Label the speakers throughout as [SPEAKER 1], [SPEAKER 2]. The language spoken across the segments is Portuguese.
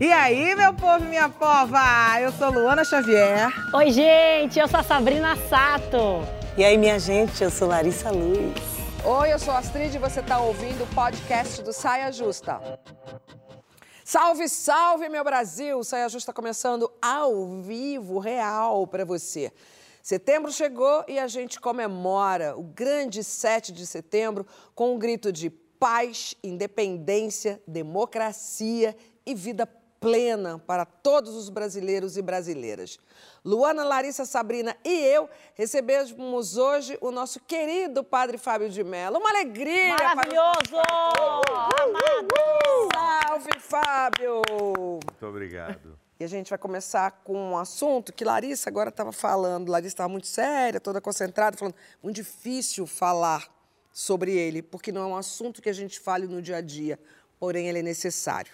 [SPEAKER 1] E aí, meu povo e minha pova? Eu sou Luana Xavier.
[SPEAKER 2] Oi, gente, eu sou a Sabrina Sato.
[SPEAKER 3] E aí, minha gente, eu sou Larissa Luz.
[SPEAKER 4] Oi, eu sou a Astrid e você está ouvindo o podcast do Saia Justa. Salve, salve, meu Brasil! Saia Justa começando ao vivo, real para você. Setembro chegou e a gente comemora o grande 7 de setembro com um grito de paz, independência, democracia e vida plena para todos os brasileiros e brasileiras. Luana, Larissa, Sabrina e eu recebemos hoje o nosso querido Padre Fábio de Mello. Uma alegria!
[SPEAKER 2] Maravilhoso! Amado!
[SPEAKER 4] Salve, Fábio!
[SPEAKER 5] Muito obrigado.
[SPEAKER 4] E a gente vai começar com um assunto que Larissa agora estava falando. Larissa estava muito séria, toda concentrada, falando muito difícil falar sobre ele, porque não é um assunto que a gente fale no dia a dia, porém ele é necessário.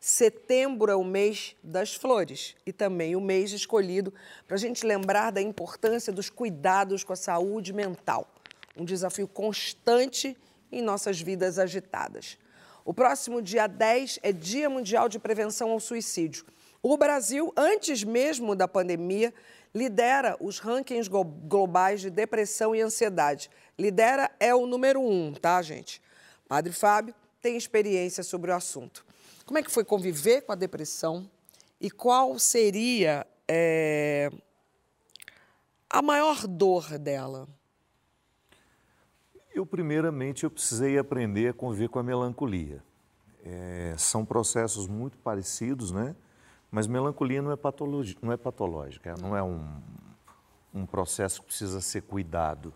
[SPEAKER 4] Setembro é o mês das flores e também o mês escolhido para a gente lembrar da importância dos cuidados com a saúde mental, um desafio constante em nossas vidas agitadas. O próximo dia 10 é Dia Mundial de Prevenção ao Suicídio. O Brasil, antes mesmo da pandemia, lidera os rankings globais de depressão e ansiedade. Lidera é o número um, tá, gente? Padre Fábio tem experiência sobre o assunto. Como é que foi conviver com a depressão e qual seria é, a maior dor dela?
[SPEAKER 5] Eu, primeiramente, eu precisei aprender a conviver com a melancolia. É, são processos muito parecidos, né? Mas melancolia não é, não é patológica, não é um, um processo que precisa ser cuidado.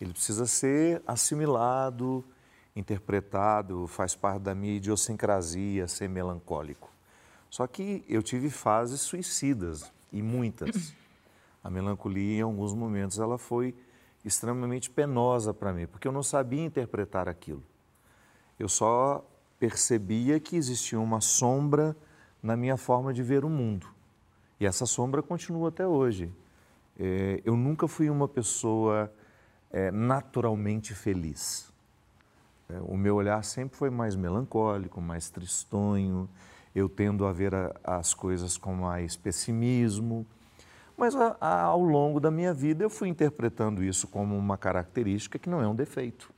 [SPEAKER 5] Ele precisa ser assimilado, interpretado, faz parte da minha idiosincrasia ser melancólico. Só que eu tive fases suicidas, e muitas. A melancolia, em alguns momentos, ela foi extremamente penosa para mim, porque eu não sabia interpretar aquilo. Eu só percebia que existia uma sombra na minha forma de ver o mundo. E essa sombra continua até hoje. É, eu nunca fui uma pessoa é, naturalmente feliz. É, o meu olhar sempre foi mais melancólico, mais tristonho. Eu tendo a ver a, as coisas com mais pessimismo. Mas a, a, ao longo da minha vida eu fui interpretando isso como uma característica que não é um defeito.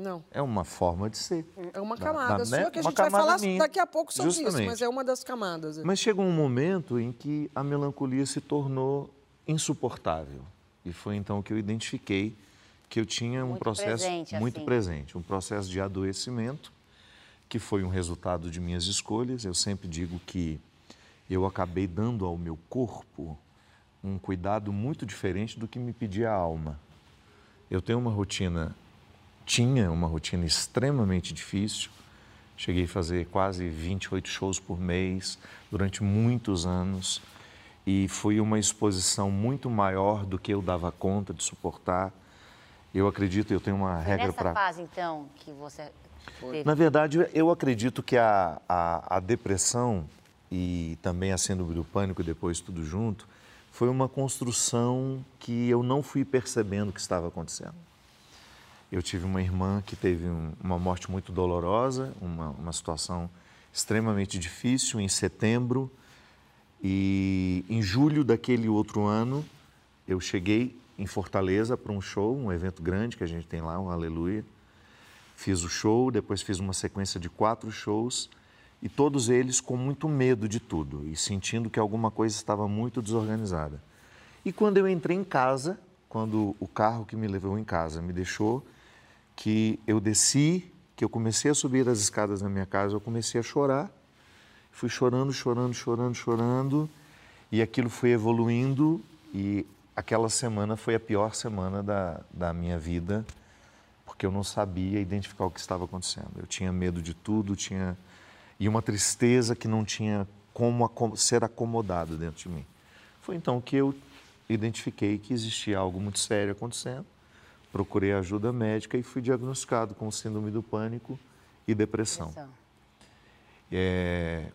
[SPEAKER 4] Não.
[SPEAKER 5] É uma forma de ser.
[SPEAKER 4] É uma camada
[SPEAKER 5] da,
[SPEAKER 4] sua
[SPEAKER 5] né?
[SPEAKER 4] que a gente vai falar
[SPEAKER 5] minha.
[SPEAKER 4] daqui a pouco sobre
[SPEAKER 5] Justamente.
[SPEAKER 4] isso, mas é uma das camadas.
[SPEAKER 5] Mas chegou um momento em que a melancolia se tornou insuportável. E foi então que eu identifiquei que eu tinha um
[SPEAKER 2] Muito
[SPEAKER 5] processo
[SPEAKER 2] presente,
[SPEAKER 5] muito
[SPEAKER 2] assim.
[SPEAKER 5] presente, um processo de adoecimento, que foi um resultado de minhas escolhas. Eu sempre digo que eu acabei dando ao meu corpo um cuidado muito diferente do que me pedia a alma. Eu tenho uma rotina, tinha uma rotina extremamente difícil. Cheguei a fazer quase 28 shows por mês durante muitos anos e foi uma exposição muito maior do que eu dava conta de suportar. Eu acredito, eu tenho uma
[SPEAKER 2] Foi
[SPEAKER 5] regra
[SPEAKER 2] nessa
[SPEAKER 5] para
[SPEAKER 2] fase, então, que você teve.
[SPEAKER 5] na verdade, eu acredito que a, a, a depressão e também a síndrome do pânico, depois tudo junto, foi uma construção que eu não fui percebendo que estava acontecendo. Eu tive uma irmã que teve um- uma morte muito dolorosa, uma, uma situação extremamente difícil em setembro. E em julho daquele outro ano, eu cheguei em Fortaleza para um show, um evento grande que a gente tem lá, um Aleluia. Fiz o show, depois fiz uma sequência de quatro shows e todos eles com muito medo de tudo e sentindo que alguma coisa estava muito desorganizada. E quando eu entrei em casa, quando o carro que me levou em casa me deixou, que eu desci, que eu comecei a subir as escadas na minha casa, eu comecei a chorar. Fui chorando, chorando, chorando, chorando, e aquilo foi evoluindo e aquela semana foi a pior semana da, da minha vida, porque eu não sabia identificar o que estava acontecendo. Eu tinha medo de tudo, tinha e uma tristeza que não tinha como ser acomodado dentro de mim. Foi então que eu identifiquei que existia algo muito sério acontecendo, procurei ajuda médica e fui diagnosticado com síndrome do pânico e depressão.
[SPEAKER 2] Depressão.
[SPEAKER 5] É,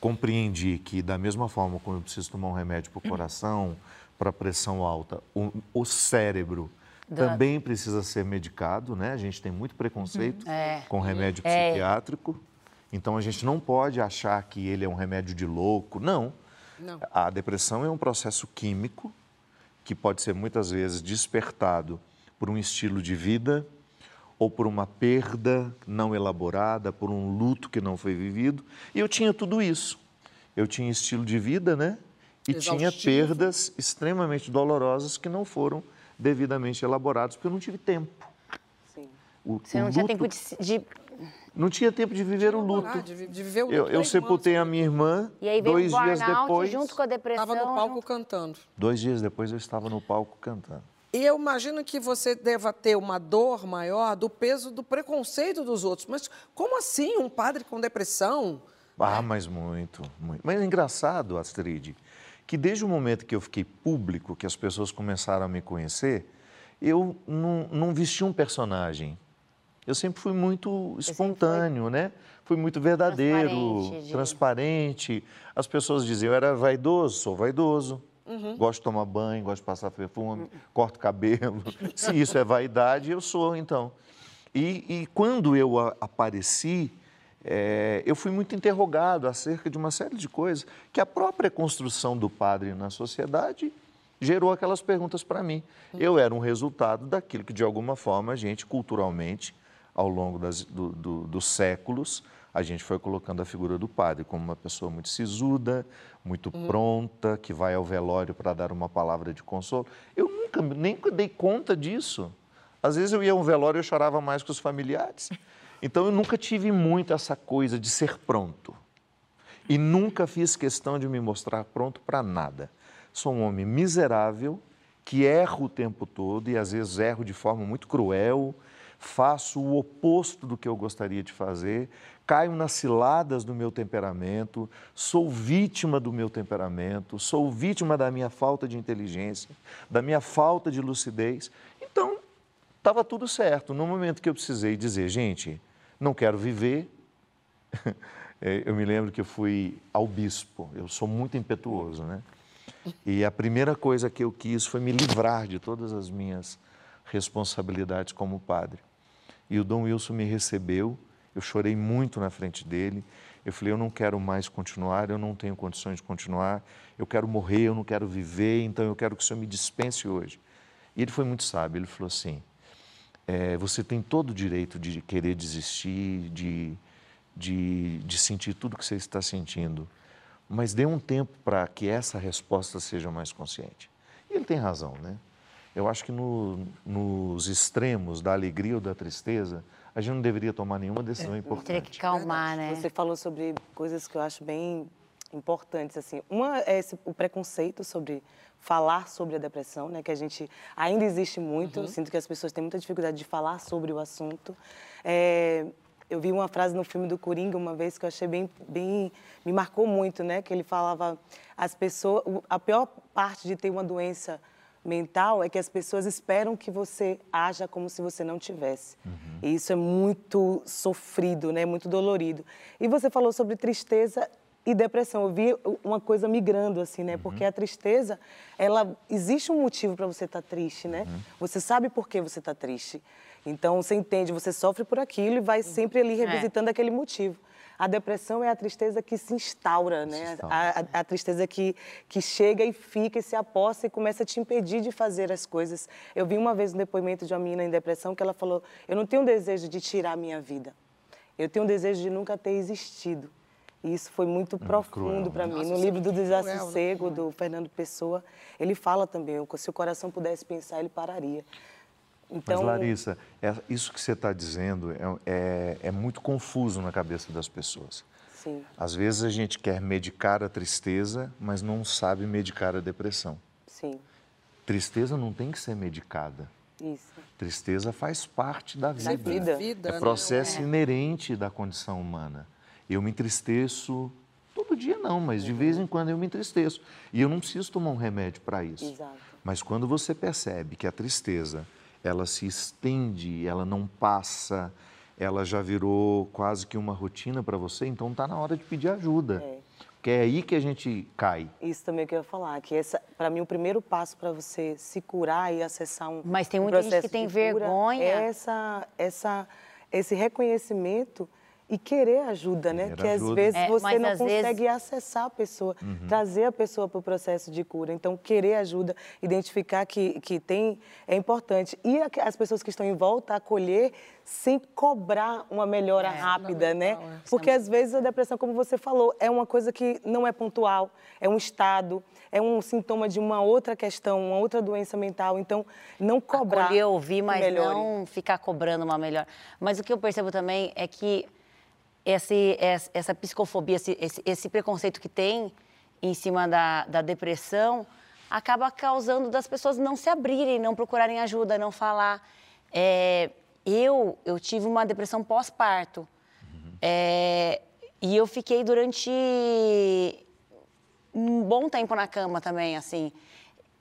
[SPEAKER 5] compreendi que, da mesma forma como eu preciso tomar um remédio para o coração, para pressão alta, o, o cérebro
[SPEAKER 2] Da-
[SPEAKER 5] também precisa ser medicado, né? A gente tem muito preconceito
[SPEAKER 2] É.
[SPEAKER 5] com remédio
[SPEAKER 2] É.
[SPEAKER 5] psiquiátrico. Então a gente não pode achar que ele é um remédio de louco. Não.
[SPEAKER 4] Não.
[SPEAKER 5] A depressão é um processo químico que pode ser muitas vezes despertado por um estilo de vida ou por uma perda não elaborada, por um luto que não foi vivido. E eu tinha tudo isso. Eu tinha estilo de vida, né? E tinha
[SPEAKER 4] Exaustivo.
[SPEAKER 5] perdas extremamente dolorosas que não foram devidamente elaboradas, porque eu não tive tempo.
[SPEAKER 3] Sim.
[SPEAKER 5] O,
[SPEAKER 2] Você
[SPEAKER 5] o
[SPEAKER 2] não tinha
[SPEAKER 5] luto-
[SPEAKER 2] tempo de, de-
[SPEAKER 5] Não tinha tempo de viver o luto.
[SPEAKER 4] Ah, de, de viver o luto
[SPEAKER 5] Eu, eu sepultei a minha irmã,
[SPEAKER 2] E
[SPEAKER 5] dois dias depois.
[SPEAKER 2] junto com a depressão.
[SPEAKER 4] Tava no palco
[SPEAKER 2] junto-
[SPEAKER 4] cantando.
[SPEAKER 5] Dois dias depois eu estava no palco cantando.
[SPEAKER 4] E eu imagino que você deva ter uma dor maior do peso do preconceito dos outros. Mas como assim um padre com depressão?
[SPEAKER 5] Ah, mas muito, muito. Mas é engraçado, Astrid, que desde o momento que eu fiquei público, que as pessoas começaram a me conhecer, eu não, não vesti um personagem. Eu sempre fui muito espontâneo, né? Fui muito verdadeiro,
[SPEAKER 2] Transparente,
[SPEAKER 5] transparente.
[SPEAKER 2] de-
[SPEAKER 5] As pessoas diziam, eu era vaidoso, sou vaidoso.
[SPEAKER 2] Uhum.
[SPEAKER 5] Gosto de tomar banho, gosto de passar perfume, corto cabelo. Se isso é vaidade, eu sou, então. E, e quando eu apareci, eh, eu fui muito interrogado acerca de uma série de coisas que a própria construção do padre na sociedade gerou aquelas perguntas para mim. Eu era um resultado daquilo que, de alguma forma, a gente, culturalmente, ao longo das- do- do- dos séculos, a gente foi colocando a figura do padre como uma pessoa muito sisuda, muito pronta, que vai ao velório para dar uma palavra de consolo. Eu nunca nem dei conta disso. Às vezes eu ia a um velório e eu chorava mais que os familiares. Então eu nunca tive muito essa coisa de ser pronto. E nunca fiz questão de me mostrar pronto para nada. Sou um homem miserável, que erro o tempo todo e às vezes erro de forma muito cruel, faço o oposto do que eu gostaria de fazer, caio nas ciladas do meu temperamento, sou vítima do meu temperamento, sou vítima da minha falta de inteligência, da minha falta de lucidez. Então, estava tudo certo. No momento que eu precisei dizer, gente, não quero viver, é, eu me lembro que eu fui ao bispo, eu sou muito impetuoso, né? E a primeira coisa que eu quis foi me livrar de todas as minhas responsabilidades como padre. E o Dom Wilson me recebeu, eu chorei muito na frente dele. Eu falei, eu não quero mais continuar, eu não tenho condições de continuar, eu quero morrer, eu não quero viver, então eu quero que o senhor me dispense hoje. E ele foi muito sábio, ele falou assim, é, você tem todo o direito de querer desistir, de, de, de sentir tudo que você está sentindo, mas dê um tempo para que essa resposta seja mais consciente. E ele tem razão, né? Eu acho que no, nos extremos da alegria ou da tristeza, a gente não deveria tomar nenhuma decisão
[SPEAKER 2] Teria
[SPEAKER 5] importante.
[SPEAKER 2] que calmar, né?
[SPEAKER 3] Você falou sobre coisas que eu acho bem importantes assim. Uma é esse, o preconceito sobre falar sobre a depressão, né, que a gente ainda existe muito. Eu Sinto que as pessoas têm muita dificuldade de falar sobre o assunto. É, eu vi uma frase no filme do Coringa uma vez que eu achei bem, bem me marcou muito, né, que ele falava as pessoas, a pior parte de ter uma doença mental é que as pessoas esperam que você haja como se você não tivesse. E isso é muito sofrido, né? Muito dolorido. E você falou sobre tristeza e depressão. Eu vi uma coisa migrando assim, né? Porque a tristeza, ela existe um motivo para você estar triste, né? Você sabe por que você está triste. Então você entende, você sofre por aquilo e vai sempre ali revisitando aquele motivo. A depressão é a tristeza que se instaura, né?
[SPEAKER 5] instaura.
[SPEAKER 3] A, a- a tristeza que, que chega e fica e se aposta e começa a te impedir de fazer as coisas. Eu vi uma vez um depoimento de uma menina em depressão que ela falou: Eu não tenho desejo de tirar a minha vida, eu tenho desejo de nunca ter existido. E isso foi muito profundo
[SPEAKER 5] cruel,
[SPEAKER 3] para
[SPEAKER 5] né?
[SPEAKER 3] mim.
[SPEAKER 4] Nossa,
[SPEAKER 3] no
[SPEAKER 4] é
[SPEAKER 3] livro do
[SPEAKER 4] cruel, né?
[SPEAKER 3] Desassossego, do Fernando Pessoa, ele fala também: se o coração pudesse pensar, ele pararia. Então,
[SPEAKER 5] Mas, Larissa, é- isso que você está dizendo é, é- é muito confuso na cabeça das pessoas.
[SPEAKER 3] sim,
[SPEAKER 5] Às vezes a gente quer medicar a tristeza, mas não sabe medicar a depressão.
[SPEAKER 3] sim,
[SPEAKER 5] Tristeza não tem que ser medicada.
[SPEAKER 3] isso.
[SPEAKER 5] Tristeza faz parte da vida.
[SPEAKER 3] vida.
[SPEAKER 4] Vida,
[SPEAKER 5] É
[SPEAKER 4] né?
[SPEAKER 5] processo inerente da condição humana. Eu me entristeço, todo dia não, mas de vez em quando eu me entristeço. E eu não preciso tomar um remédio para isso.
[SPEAKER 3] Exato.
[SPEAKER 5] Mas quando você percebe que a tristeza, ela se estende, ela não passa, ela já virou quase que uma rotina para você, então está na hora de pedir ajuda.
[SPEAKER 3] É.
[SPEAKER 5] Porque é aí que a gente cai.
[SPEAKER 3] Isso também que eu ia falar, que essa, para mim, o primeiro passo para você se curar e acessar um
[SPEAKER 2] Mas tem
[SPEAKER 3] um
[SPEAKER 2] muita gente que tem
[SPEAKER 3] cura
[SPEAKER 2] vergonha.
[SPEAKER 3] É essa, essa, esse reconhecimento e querer ajuda, né?
[SPEAKER 5] Querer
[SPEAKER 3] que às
[SPEAKER 5] ajuda.
[SPEAKER 3] vezes
[SPEAKER 2] É,
[SPEAKER 3] você não
[SPEAKER 2] às
[SPEAKER 3] consegue acessar a pessoa,
[SPEAKER 5] Uhum.
[SPEAKER 3] trazer a pessoa para o processo de cura. Então, querer ajuda, identificar que, que tem, é importante. E a- as pessoas que estão em volta, acolher sem cobrar uma melhora rápida, né? Porque às vezes a depressão, como você falou, é uma coisa que não é pontual, é um estado, é um sintoma de uma outra questão, uma outra doença mental. Então, não cobrar.
[SPEAKER 2] Acolher, ouvir, mas
[SPEAKER 3] melhore.
[SPEAKER 2] não ficar cobrando uma melhor. Mas o que eu percebo também é que esse, essa, essa psicofobia, esse, esse, preconceito que tem em cima da, da depressão acaba causando das pessoas não se abrirem, não procurarem ajuda, não falar. É, eu, eu tive uma depressão pós-parto. É, e eu fiquei durante um bom tempo na cama também, assim.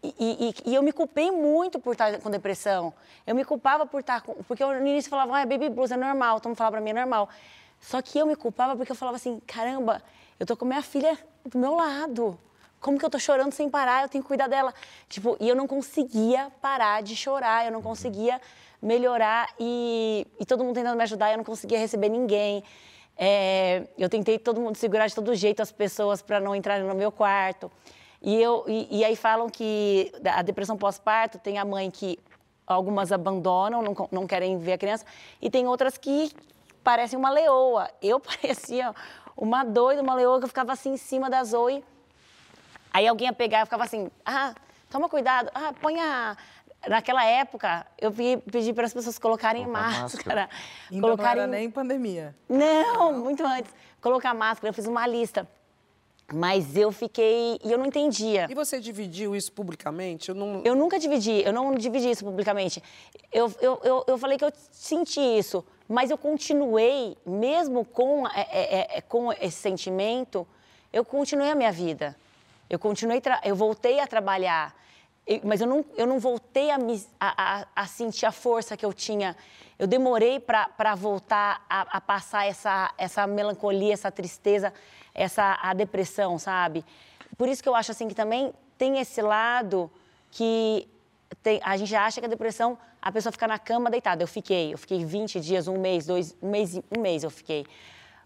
[SPEAKER 2] E, e- e eu me culpei muito por estar com depressão. Eu me culpava por estar com... Porque eu, no início falava, ah, é baby blues, é normal. Todo mundo falava pra mim, é normal. Só que eu me culpava porque eu falava assim, caramba, eu tô com minha filha do meu lado. Como que eu tô chorando sem parar? Eu tenho que cuidar dela. Tipo, e eu não conseguia parar de chorar, eu não conseguia melhorar. E, e todo mundo tentando me ajudar, eu não conseguia receber ninguém. É, eu tentei todo mundo segurar de todo jeito as pessoas para não entrarem no meu quarto. E, eu, e, e aí falam que a depressão pós-parto tem a mãe que algumas abandonam, não, não querem ver a criança, e tem outras que parecem uma leoa. Eu parecia uma doida, uma leoa que eu ficava assim em cima da Zoe. Aí alguém ia pegar e ficava assim, ah, toma cuidado, ah, põe a... Naquela época, eu pe- pedi para as pessoas colocarem
[SPEAKER 5] Colocar
[SPEAKER 2] máscara.
[SPEAKER 5] máscara.
[SPEAKER 1] Ainda não era nem pandemia.
[SPEAKER 2] Não, muito antes. Colocar máscara, eu fiz uma lista. Mas eu fiquei. E eu não entendia.
[SPEAKER 4] E você dividiu isso publicamente? Eu não.
[SPEAKER 2] Eu nunca dividi, eu não dividi isso publicamente. Eu, eu, eu, eu falei que eu senti isso, mas eu continuei, mesmo com, é, é, é, com esse sentimento, eu continuei a minha vida. Eu continuei, tra- eu voltei a trabalhar, mas eu não, eu não voltei a, me, a, a, a sentir a força que eu tinha. Eu demorei para voltar a, a passar essa, essa melancolia, essa tristeza, essa a depressão, sabe? Por isso que eu acho assim que também tem esse lado que tem- a gente acha que a depressão, a pessoa fica na cama deitada. Eu fiquei, eu fiquei 20 dias, um mês, dois, um mês, um mês eu fiquei.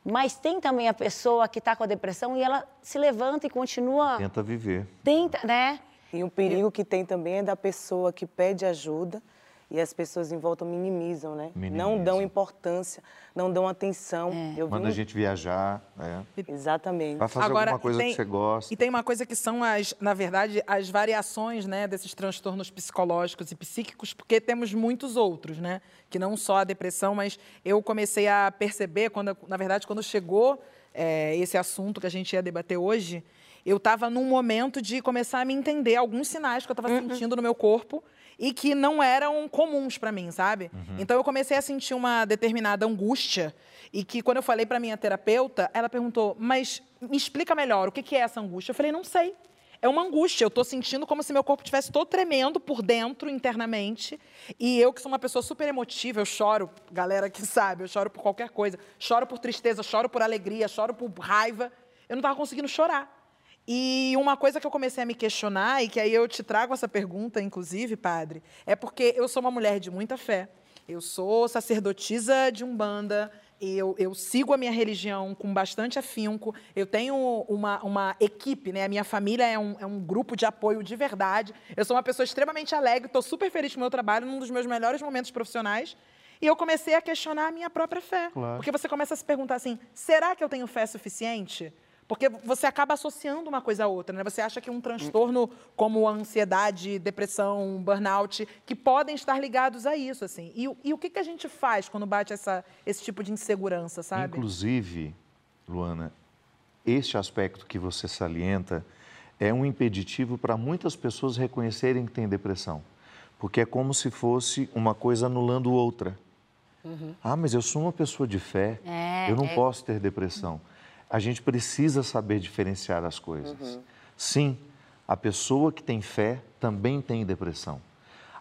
[SPEAKER 2] Mas tem também a pessoa que está com a depressão e ela se levanta e continua,
[SPEAKER 5] Tenta viver.
[SPEAKER 2] tenta, né?
[SPEAKER 3] E o perigo que tem também é da pessoa que pede ajuda e as pessoas em volta minimizam, né? Não dão importância, não dão atenção. Eu vi
[SPEAKER 5] Manda
[SPEAKER 3] um-
[SPEAKER 5] a gente viajar. É.
[SPEAKER 3] Exatamente.
[SPEAKER 5] Vai fazer alguma coisa
[SPEAKER 1] e
[SPEAKER 5] que você gosta.
[SPEAKER 1] E tem uma coisa que são, as, na verdade, as variações né, desses transtornos psicológicos e psíquicos, porque temos muitos outros, né? Que não só a depressão, mas eu comecei a perceber, quando, na verdade, quando chegou é, esse assunto que a gente ia debater hoje, eu estava num momento de começar a me entender alguns sinais que eu estava sentindo no meu corpo e que não eram comuns para mim, sabe? Então eu comecei a sentir uma determinada angústia e que quando eu falei para minha terapeuta, ela perguntou: "Mas me explica melhor, o que que é essa angústia?" Eu falei: "Não sei. É uma angústia. Eu estou sentindo como se meu corpo estivesse todo tremendo por dentro, internamente. E eu, que sou uma pessoa super emotiva, eu choro, galera que sabe, eu choro por qualquer coisa. Choro por tristeza, choro por alegria, choro por raiva. Eu não estava conseguindo chorar. E uma coisa que eu comecei a me questionar, e que aí eu te trago essa pergunta, inclusive, padre, é porque eu sou uma mulher de muita fé. Eu sou sacerdotisa de Umbanda, eu, eu sigo a minha religião com bastante afinco, eu tenho uma, uma equipe, né? A minha família é um, é um grupo de apoio de verdade. Eu sou uma pessoa extremamente alegre, estou super feliz com o meu trabalho, num dos meus melhores momentos profissionais. E eu comecei a questionar a minha própria fé.
[SPEAKER 5] Claro.
[SPEAKER 1] Porque você começa a se perguntar assim: será que eu tenho fé suficiente? Porque você acaba associando uma coisa a outra, né? Você acha que um transtorno como a ansiedade, depressão, burnout, que podem estar ligados a isso, assim. E, o- e o que, que a gente faz quando bate essa, esse tipo de insegurança, sabe?
[SPEAKER 5] Inclusive, Luana, este aspecto que você salienta é um impeditivo para muitas pessoas reconhecerem que têm depressão. Porque é como se fosse uma coisa anulando outra. Ah, mas eu sou uma pessoa de fé,
[SPEAKER 2] É,
[SPEAKER 5] eu não
[SPEAKER 2] é.
[SPEAKER 5] posso ter depressão. A gente precisa saber diferenciar as coisas. Sim, a pessoa que tem fé também tem depressão.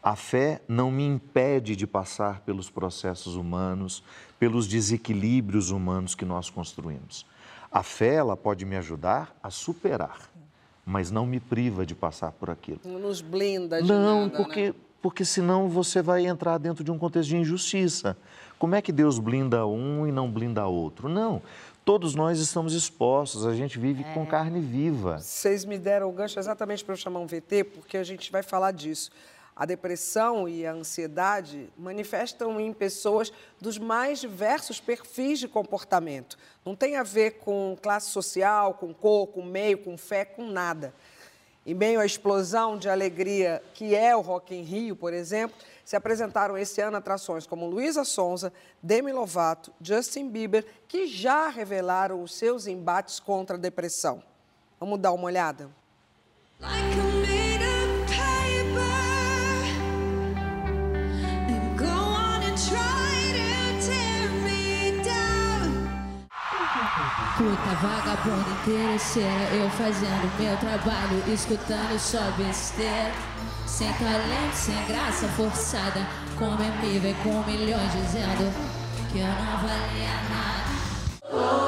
[SPEAKER 5] A fé não me impede de passar pelos processos humanos, pelos desequilíbrios humanos que nós construímos. A fé ela pode me ajudar a superar, mas não me priva de passar por aquilo.
[SPEAKER 4] Não nos blinda de
[SPEAKER 5] Não,
[SPEAKER 4] nada,
[SPEAKER 5] porque,
[SPEAKER 4] né?
[SPEAKER 5] porque senão você vai entrar dentro de um contexto de injustiça. Como é que Deus blinda um e não blinda outro? Não. Todos nós estamos expostos, a gente vive
[SPEAKER 2] É.
[SPEAKER 5] com carne viva.
[SPEAKER 4] Vocês me deram o gancho exatamente para eu chamar um VT, porque a gente vai falar disso. A depressão e a ansiedade manifestam em pessoas dos mais diversos perfis de comportamento. Não tem a ver com classe social, com cor, com meio, com fé, com nada. Em meio à explosão de alegria que é o Rock in Rio, por exemplo, se apresentaram esse ano atrações como Luísa Sonza, Demi Lovato, Justin Bieber, que já revelaram os seus embates contra a depressão. Vamos dar uma olhada?
[SPEAKER 6] Like
[SPEAKER 7] Puta vagabunda interesseira, eu fazendo meu trabalho, escutando só besteira. Sem talento, sem graça forçada, como é me vê com milhões dizendo que eu não valia nada.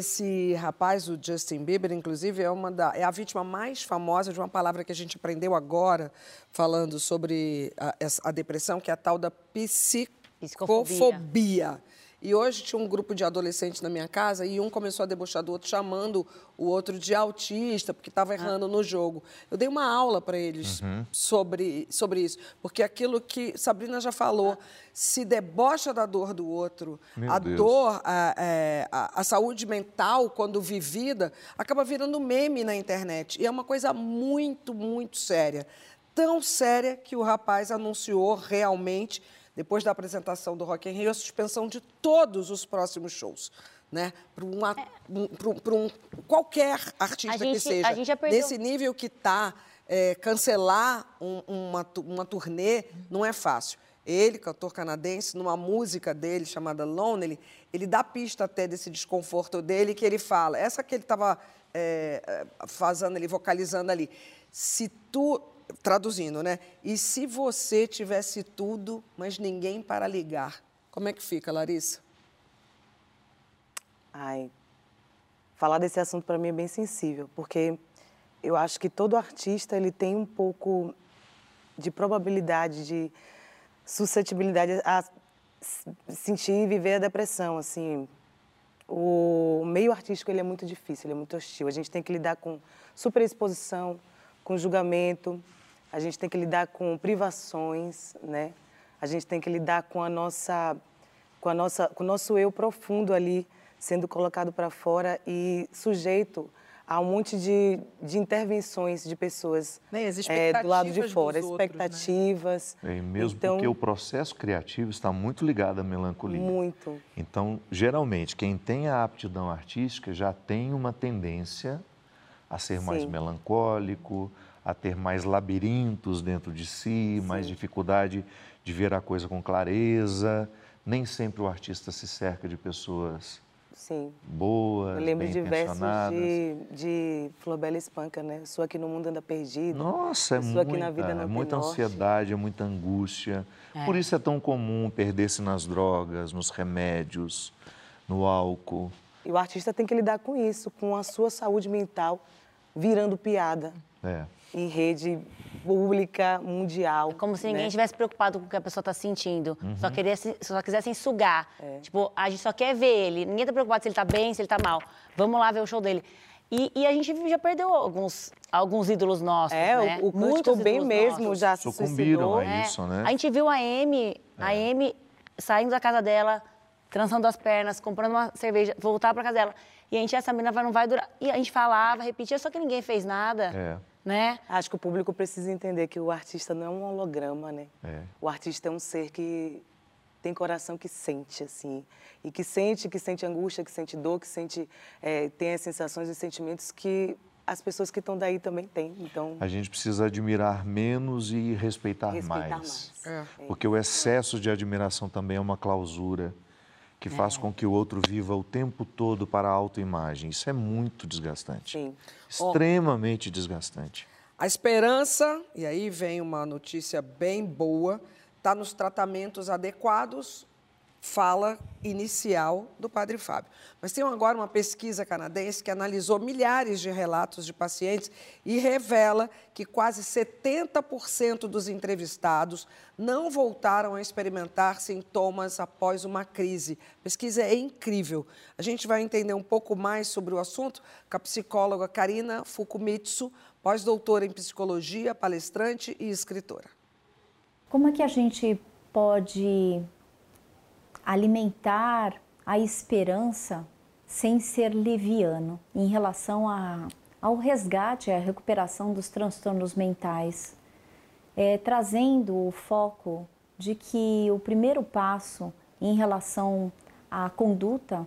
[SPEAKER 4] Esse rapaz, o Justin Bieber, inclusive, é, uma da, é a vítima mais famosa de uma palavra que a gente aprendeu agora, falando sobre a, a depressão, que é a tal da psicofobia.
[SPEAKER 2] Psicofobia.
[SPEAKER 4] E hoje tinha um grupo de adolescentes na minha casa e um começou a debochar do outro, chamando o outro de autista, porque estava errando no jogo. Eu dei uma aula para eles sobre, sobre isso, porque aquilo que Sabrina já falou, se debocha da dor do outro,
[SPEAKER 5] Meu
[SPEAKER 4] a
[SPEAKER 5] Deus.
[SPEAKER 4] dor, a, é, a- a saúde mental, quando vivida, acaba virando meme na internet. E é uma coisa muito, muito séria. Tão séria que o rapaz anunciou realmente, depois da apresentação do Rock in Rio, a suspensão de todos os próximos shows. Né? Para um, um- um- qualquer artista
[SPEAKER 2] gente-
[SPEAKER 4] que seja.
[SPEAKER 2] a gente já perdeu-
[SPEAKER 4] Nesse nível que está, cancelar um- uma, uma turnê não é fácil. Ele, cantor canadense, numa música dele chamada Lonely, ele dá pista até desse desconforto dele que ele fala. Essa que ele estava fazendo ali, vocalizando ali. Se tu. Traduzindo, né? E se você tivesse tudo, mas ninguém para ligar? Como é que fica, Larissa?
[SPEAKER 3] Ai, falar desse assunto para mim é bem sensível, porque eu acho que todo artista ele tem um pouco de probabilidade, de suscetibilidade a sentir e viver a depressão, assim. O meio artístico ele é muito difícil, ele é muito hostil. A gente tem que lidar com superexposição, com julgamento, a gente tem que lidar com privações, né? A gente tem que lidar com a nossa com a nossa com o nosso eu profundo ali sendo colocado para fora e sujeito a um monte de, de intervenções de pessoas
[SPEAKER 1] Né,
[SPEAKER 3] eh, do lado de fora,
[SPEAKER 1] outros, né?
[SPEAKER 3] expectativas.
[SPEAKER 5] É, mesmo
[SPEAKER 3] então,
[SPEAKER 5] porque o processo criativo está muito ligado à melancolia.
[SPEAKER 3] muito.
[SPEAKER 5] Então, geralmente, quem tem a aptidão artística já tem uma tendência a ser mais
[SPEAKER 3] Sim.
[SPEAKER 5] melancólico, a ter mais labirintos dentro de si, mais dificuldade de ver a coisa com clareza. Nem sempre o artista se cerca de pessoas
[SPEAKER 3] Sim.
[SPEAKER 5] boas,
[SPEAKER 3] Eu lembro de versos de, de Florbela Espanca, né? Sou aqui no mundo anda perdido.
[SPEAKER 5] Nossa, é muita,
[SPEAKER 3] aqui na vida não
[SPEAKER 5] é muita ansiedade, é muita angústia. Por isso é tão comum perder-se nas drogas, nos remédios, no álcool.
[SPEAKER 3] E o artista tem que lidar com isso, com a sua saúde mental virando piada
[SPEAKER 5] É.
[SPEAKER 3] em rede pública, mundial.
[SPEAKER 2] É como se ninguém
[SPEAKER 3] né?
[SPEAKER 2] estivesse preocupado com o que a pessoa está sentindo.
[SPEAKER 5] Uhum.
[SPEAKER 2] Só, queria, só quisessem sugar.
[SPEAKER 3] É.
[SPEAKER 2] Tipo, a gente só quer ver ele. Ninguém está preocupado se ele está bem, se ele está mal. Vamos lá ver o show dele. E, e a gente já perdeu alguns, alguns ídolos nossos,
[SPEAKER 3] É,
[SPEAKER 2] né?
[SPEAKER 3] o, o
[SPEAKER 2] Muitos ídolos
[SPEAKER 3] mesmo
[SPEAKER 2] nossos.
[SPEAKER 3] já se
[SPEAKER 5] Sucumbiram
[SPEAKER 3] suicidou.
[SPEAKER 5] a
[SPEAKER 2] É.
[SPEAKER 5] isso, né?
[SPEAKER 2] A gente viu a Amy, a Amy saindo da casa dela, trançando as pernas, comprando uma cerveja, voltar para casa dela. E a gente, essa menina vai- não vai durar. E a gente falava, repetia, só que ninguém fez nada.
[SPEAKER 5] É.
[SPEAKER 2] Né?
[SPEAKER 3] Acho que o público precisa entender que o artista não é um holograma, né?
[SPEAKER 5] É.
[SPEAKER 3] O artista é um ser que tem coração que sente, assim. E que sente, que sente angústia, que sente dor, que sente... é, tem as sensações e sentimentos que as pessoas que estão daí também têm. Então,
[SPEAKER 5] A gente precisa admirar menos e respeitar,
[SPEAKER 3] Respeitar
[SPEAKER 5] mais.
[SPEAKER 3] mais.
[SPEAKER 5] Porque o excesso de admiração também é uma clausura que faz com que o outro viva o tempo todo para a autoimagem. Isso é muito desgastante.
[SPEAKER 3] sim.
[SPEAKER 5] Extremamente desgastante.
[SPEAKER 4] A esperança, e aí vem uma notícia bem boa, está nos tratamentos adequados, fala inicial do Padre Fábio. Mas tem agora uma pesquisa canadense que analisou milhares de relatos de pacientes e revela que quase 70% dos entrevistados não voltaram a experimentar sintomas após uma crise. A pesquisa é incrível. A gente vai entender um pouco mais sobre o assunto com a psicóloga Karina Fukumitsu, pós-doutora em psicologia, palestrante e escritora.
[SPEAKER 8] Como é que a gente pode alimentar a esperança sem ser leviano em relação a, ao resgate, à recuperação dos transtornos mentais, é, trazendo o foco de que o primeiro passo em relação à conduta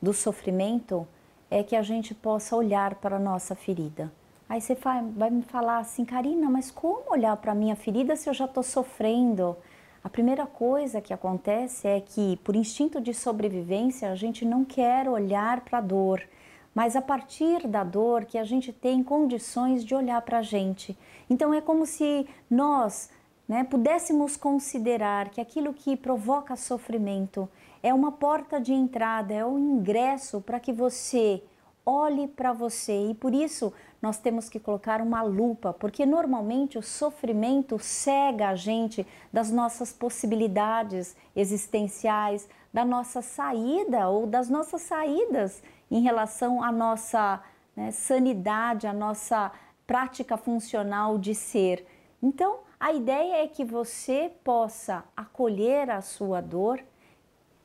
[SPEAKER 8] do sofrimento é que a gente possa olhar para a nossa ferida. Aí você vai, me falar assim, Karina, mas como olhar para a minha ferida se eu já estou sofrendo? A primeira coisa que acontece é que, por instinto de sobrevivência, a gente não quer olhar para a dor, mas a partir da dor que a gente tem condições de olhar para a gente. Então é como se nós né, pudéssemos considerar que aquilo que provoca sofrimento é uma porta de entrada, é um ingresso para que você olhe para você e por isso nós temos que colocar uma lupa, porque normalmente o sofrimento cega a gente das nossas possibilidades existenciais, da nossa saída ou das nossas saídas em relação à nossa né, sanidade, à nossa prática funcional de ser. Então, a ideia é que você possa acolher a sua dor,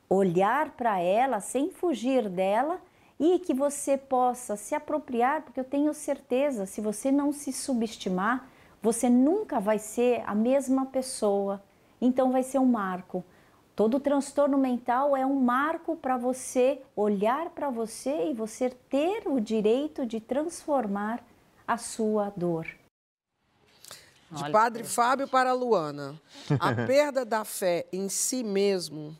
[SPEAKER 8] olhar para ela sem fugir dela e que você possa se apropriar, porque eu tenho certeza, se você não se subestimar, você nunca vai ser a mesma pessoa. Então vai ser um marco. Todo transtorno mental é um marco para você olhar para você e você ter o direito de transformar a sua dor.
[SPEAKER 4] De Padre Fábio para Luana. A perda da fé em si mesmo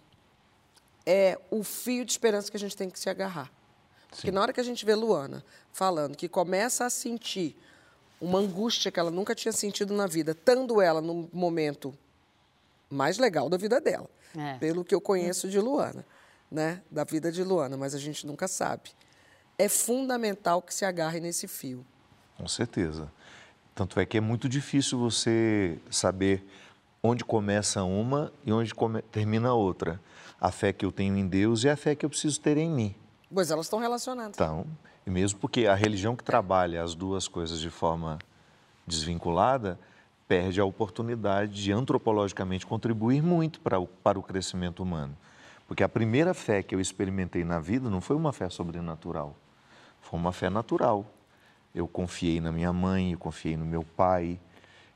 [SPEAKER 4] é o fio de esperança que a gente tem que se agarrar. Porque na hora que a gente vê Luana falando que começa a sentir uma angústia que ela nunca tinha sentido na vida, estando ela no momento mais legal da vida dela,
[SPEAKER 2] É.
[SPEAKER 4] pelo que eu conheço de Luana, né? Da vida de Luana, mas a gente nunca sabe. É fundamental que se agarre nesse fio.
[SPEAKER 5] Com certeza. Tanto é que é muito difícil você saber onde começa uma e onde come- termina a outra. A fé que eu tenho em Deus e a fé que eu preciso ter em mim.
[SPEAKER 4] Pois elas estão relacionadas.
[SPEAKER 5] Então, e mesmo porque a religião que trabalha as duas coisas de forma desvinculada perde a oportunidade de antropologicamente contribuir muito para o, para o crescimento humano. Porque a primeira fé que eu experimentei na vida não foi uma fé sobrenatural, foi uma fé natural. Eu confiei na minha mãe, eu confiei no meu pai,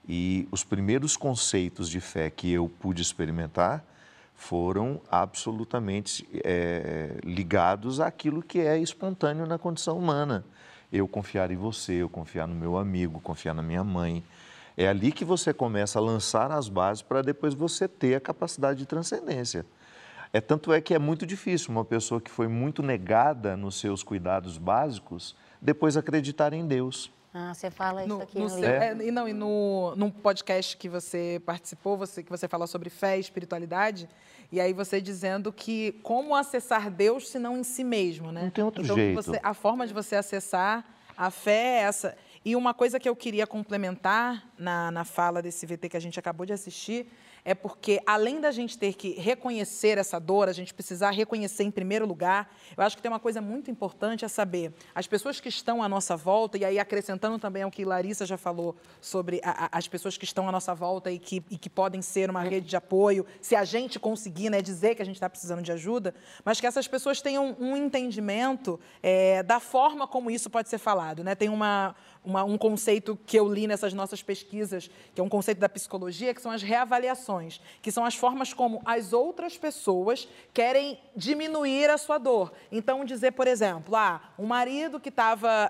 [SPEAKER 5] e os primeiros conceitos de fé que eu pude experimentar foram absolutamente eh, ligados àquilo que é espontâneo na condição humana. Eu confiar em você, eu confiar no meu amigo, confiar na minha mãe. É ali que você começa a lançar as bases para depois você ter a capacidade de transcendência. É tanto é que é muito difícil uma pessoa que foi muito negada nos seus cuidados básicos depois acreditar em Deus.
[SPEAKER 2] Ah, você fala isso
[SPEAKER 1] No,
[SPEAKER 2] aqui
[SPEAKER 1] no
[SPEAKER 2] no
[SPEAKER 1] é, e não, e no, num podcast que você participou, você, que você fala sobre fé e espiritualidade, e aí você dizendo que como acessar Deus se não em si mesmo, né?
[SPEAKER 5] Não tem outro
[SPEAKER 1] então,
[SPEAKER 5] jeito.
[SPEAKER 1] você- a forma de você acessar a fé é essa. E uma coisa que eu queria complementar na, na fala desse VT que a gente acabou de assistir é porque, além da gente ter que reconhecer essa dor, a gente precisar reconhecer em primeiro lugar, eu acho que tem uma coisa muito importante a saber. As pessoas que estão à nossa volta, e aí acrescentando também ao que Larissa já falou sobre a- a- as pessoas que estão à nossa volta e que, e que podem ser uma rede de apoio, se a gente conseguir né, dizer que a gente está precisando de ajuda, mas que essas pessoas tenham um entendimento eh, da forma como isso pode ser falado. Né? Tem uma, uma- um conceito que eu li nessas nossas pesquisas, que é um conceito da psicologia, que são as reavaliações. avaliações, que são as formas como as outras pessoas querem diminuir a sua dor. Então, dizer, por exemplo, ah, um marido que estava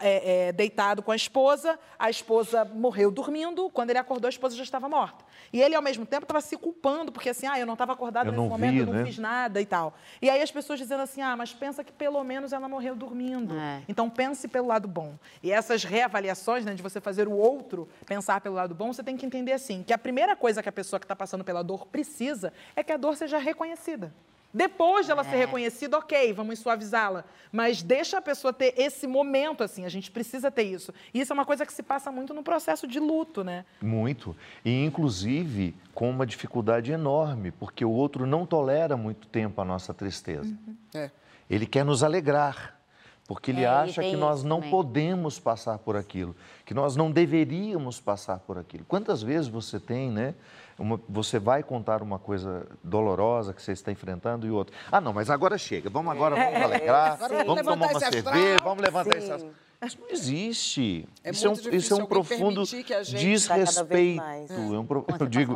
[SPEAKER 1] deitado com a esposa, a esposa morreu dormindo, quando ele acordou, a esposa já estava morta. E ele, ao mesmo tempo, estava se culpando, porque assim, ah, eu não estava acordado
[SPEAKER 5] Eu
[SPEAKER 1] nesse
[SPEAKER 5] não
[SPEAKER 1] momento,
[SPEAKER 5] vi,
[SPEAKER 1] eu não
[SPEAKER 5] né?
[SPEAKER 1] fiz nada e tal. E aí as pessoas dizendo assim, ah, mas pensa que pelo menos ela morreu dormindo.
[SPEAKER 2] É.
[SPEAKER 1] Então pense pelo lado bom. E essas reavaliações, né, de você fazer o outro pensar pelo lado bom, você tem que entender assim, que a primeira coisa que a pessoa que está passando pela dor precisa é que a dor seja reconhecida. Depois de ela
[SPEAKER 2] É.
[SPEAKER 1] ser reconhecida, ok, vamos suavizá-la. Mas deixa a pessoa ter esse momento, assim, a gente precisa ter isso. E isso é uma coisa que se passa muito no processo de luto, né?
[SPEAKER 5] Muito. E, inclusive, com uma dificuldade enorme, porque o outro não tolera muito tempo a nossa tristeza.
[SPEAKER 4] É.
[SPEAKER 5] Ele quer nos alegrar, porque ele
[SPEAKER 2] É,
[SPEAKER 5] acha que nós não
[SPEAKER 2] também.
[SPEAKER 5] podemos passar por aquilo, que nós não deveríamos passar por aquilo. Quantas vezes você tem, né? Uma- você vai contar uma coisa dolorosa que você está enfrentando e outra. Ah, não, mas agora chega. Vamos agora, vamos alegrar,
[SPEAKER 4] Agora vamos
[SPEAKER 5] tomar uma cerveja, vamos levantar
[SPEAKER 3] Sim.
[SPEAKER 5] esse astral. Isso não existe.
[SPEAKER 4] É
[SPEAKER 5] isso, é um, isso é um profundo
[SPEAKER 4] permitir que a gente-
[SPEAKER 5] desrespeito.
[SPEAKER 3] Tá cada vez mais.
[SPEAKER 5] É um pro- eu
[SPEAKER 2] você
[SPEAKER 5] digo,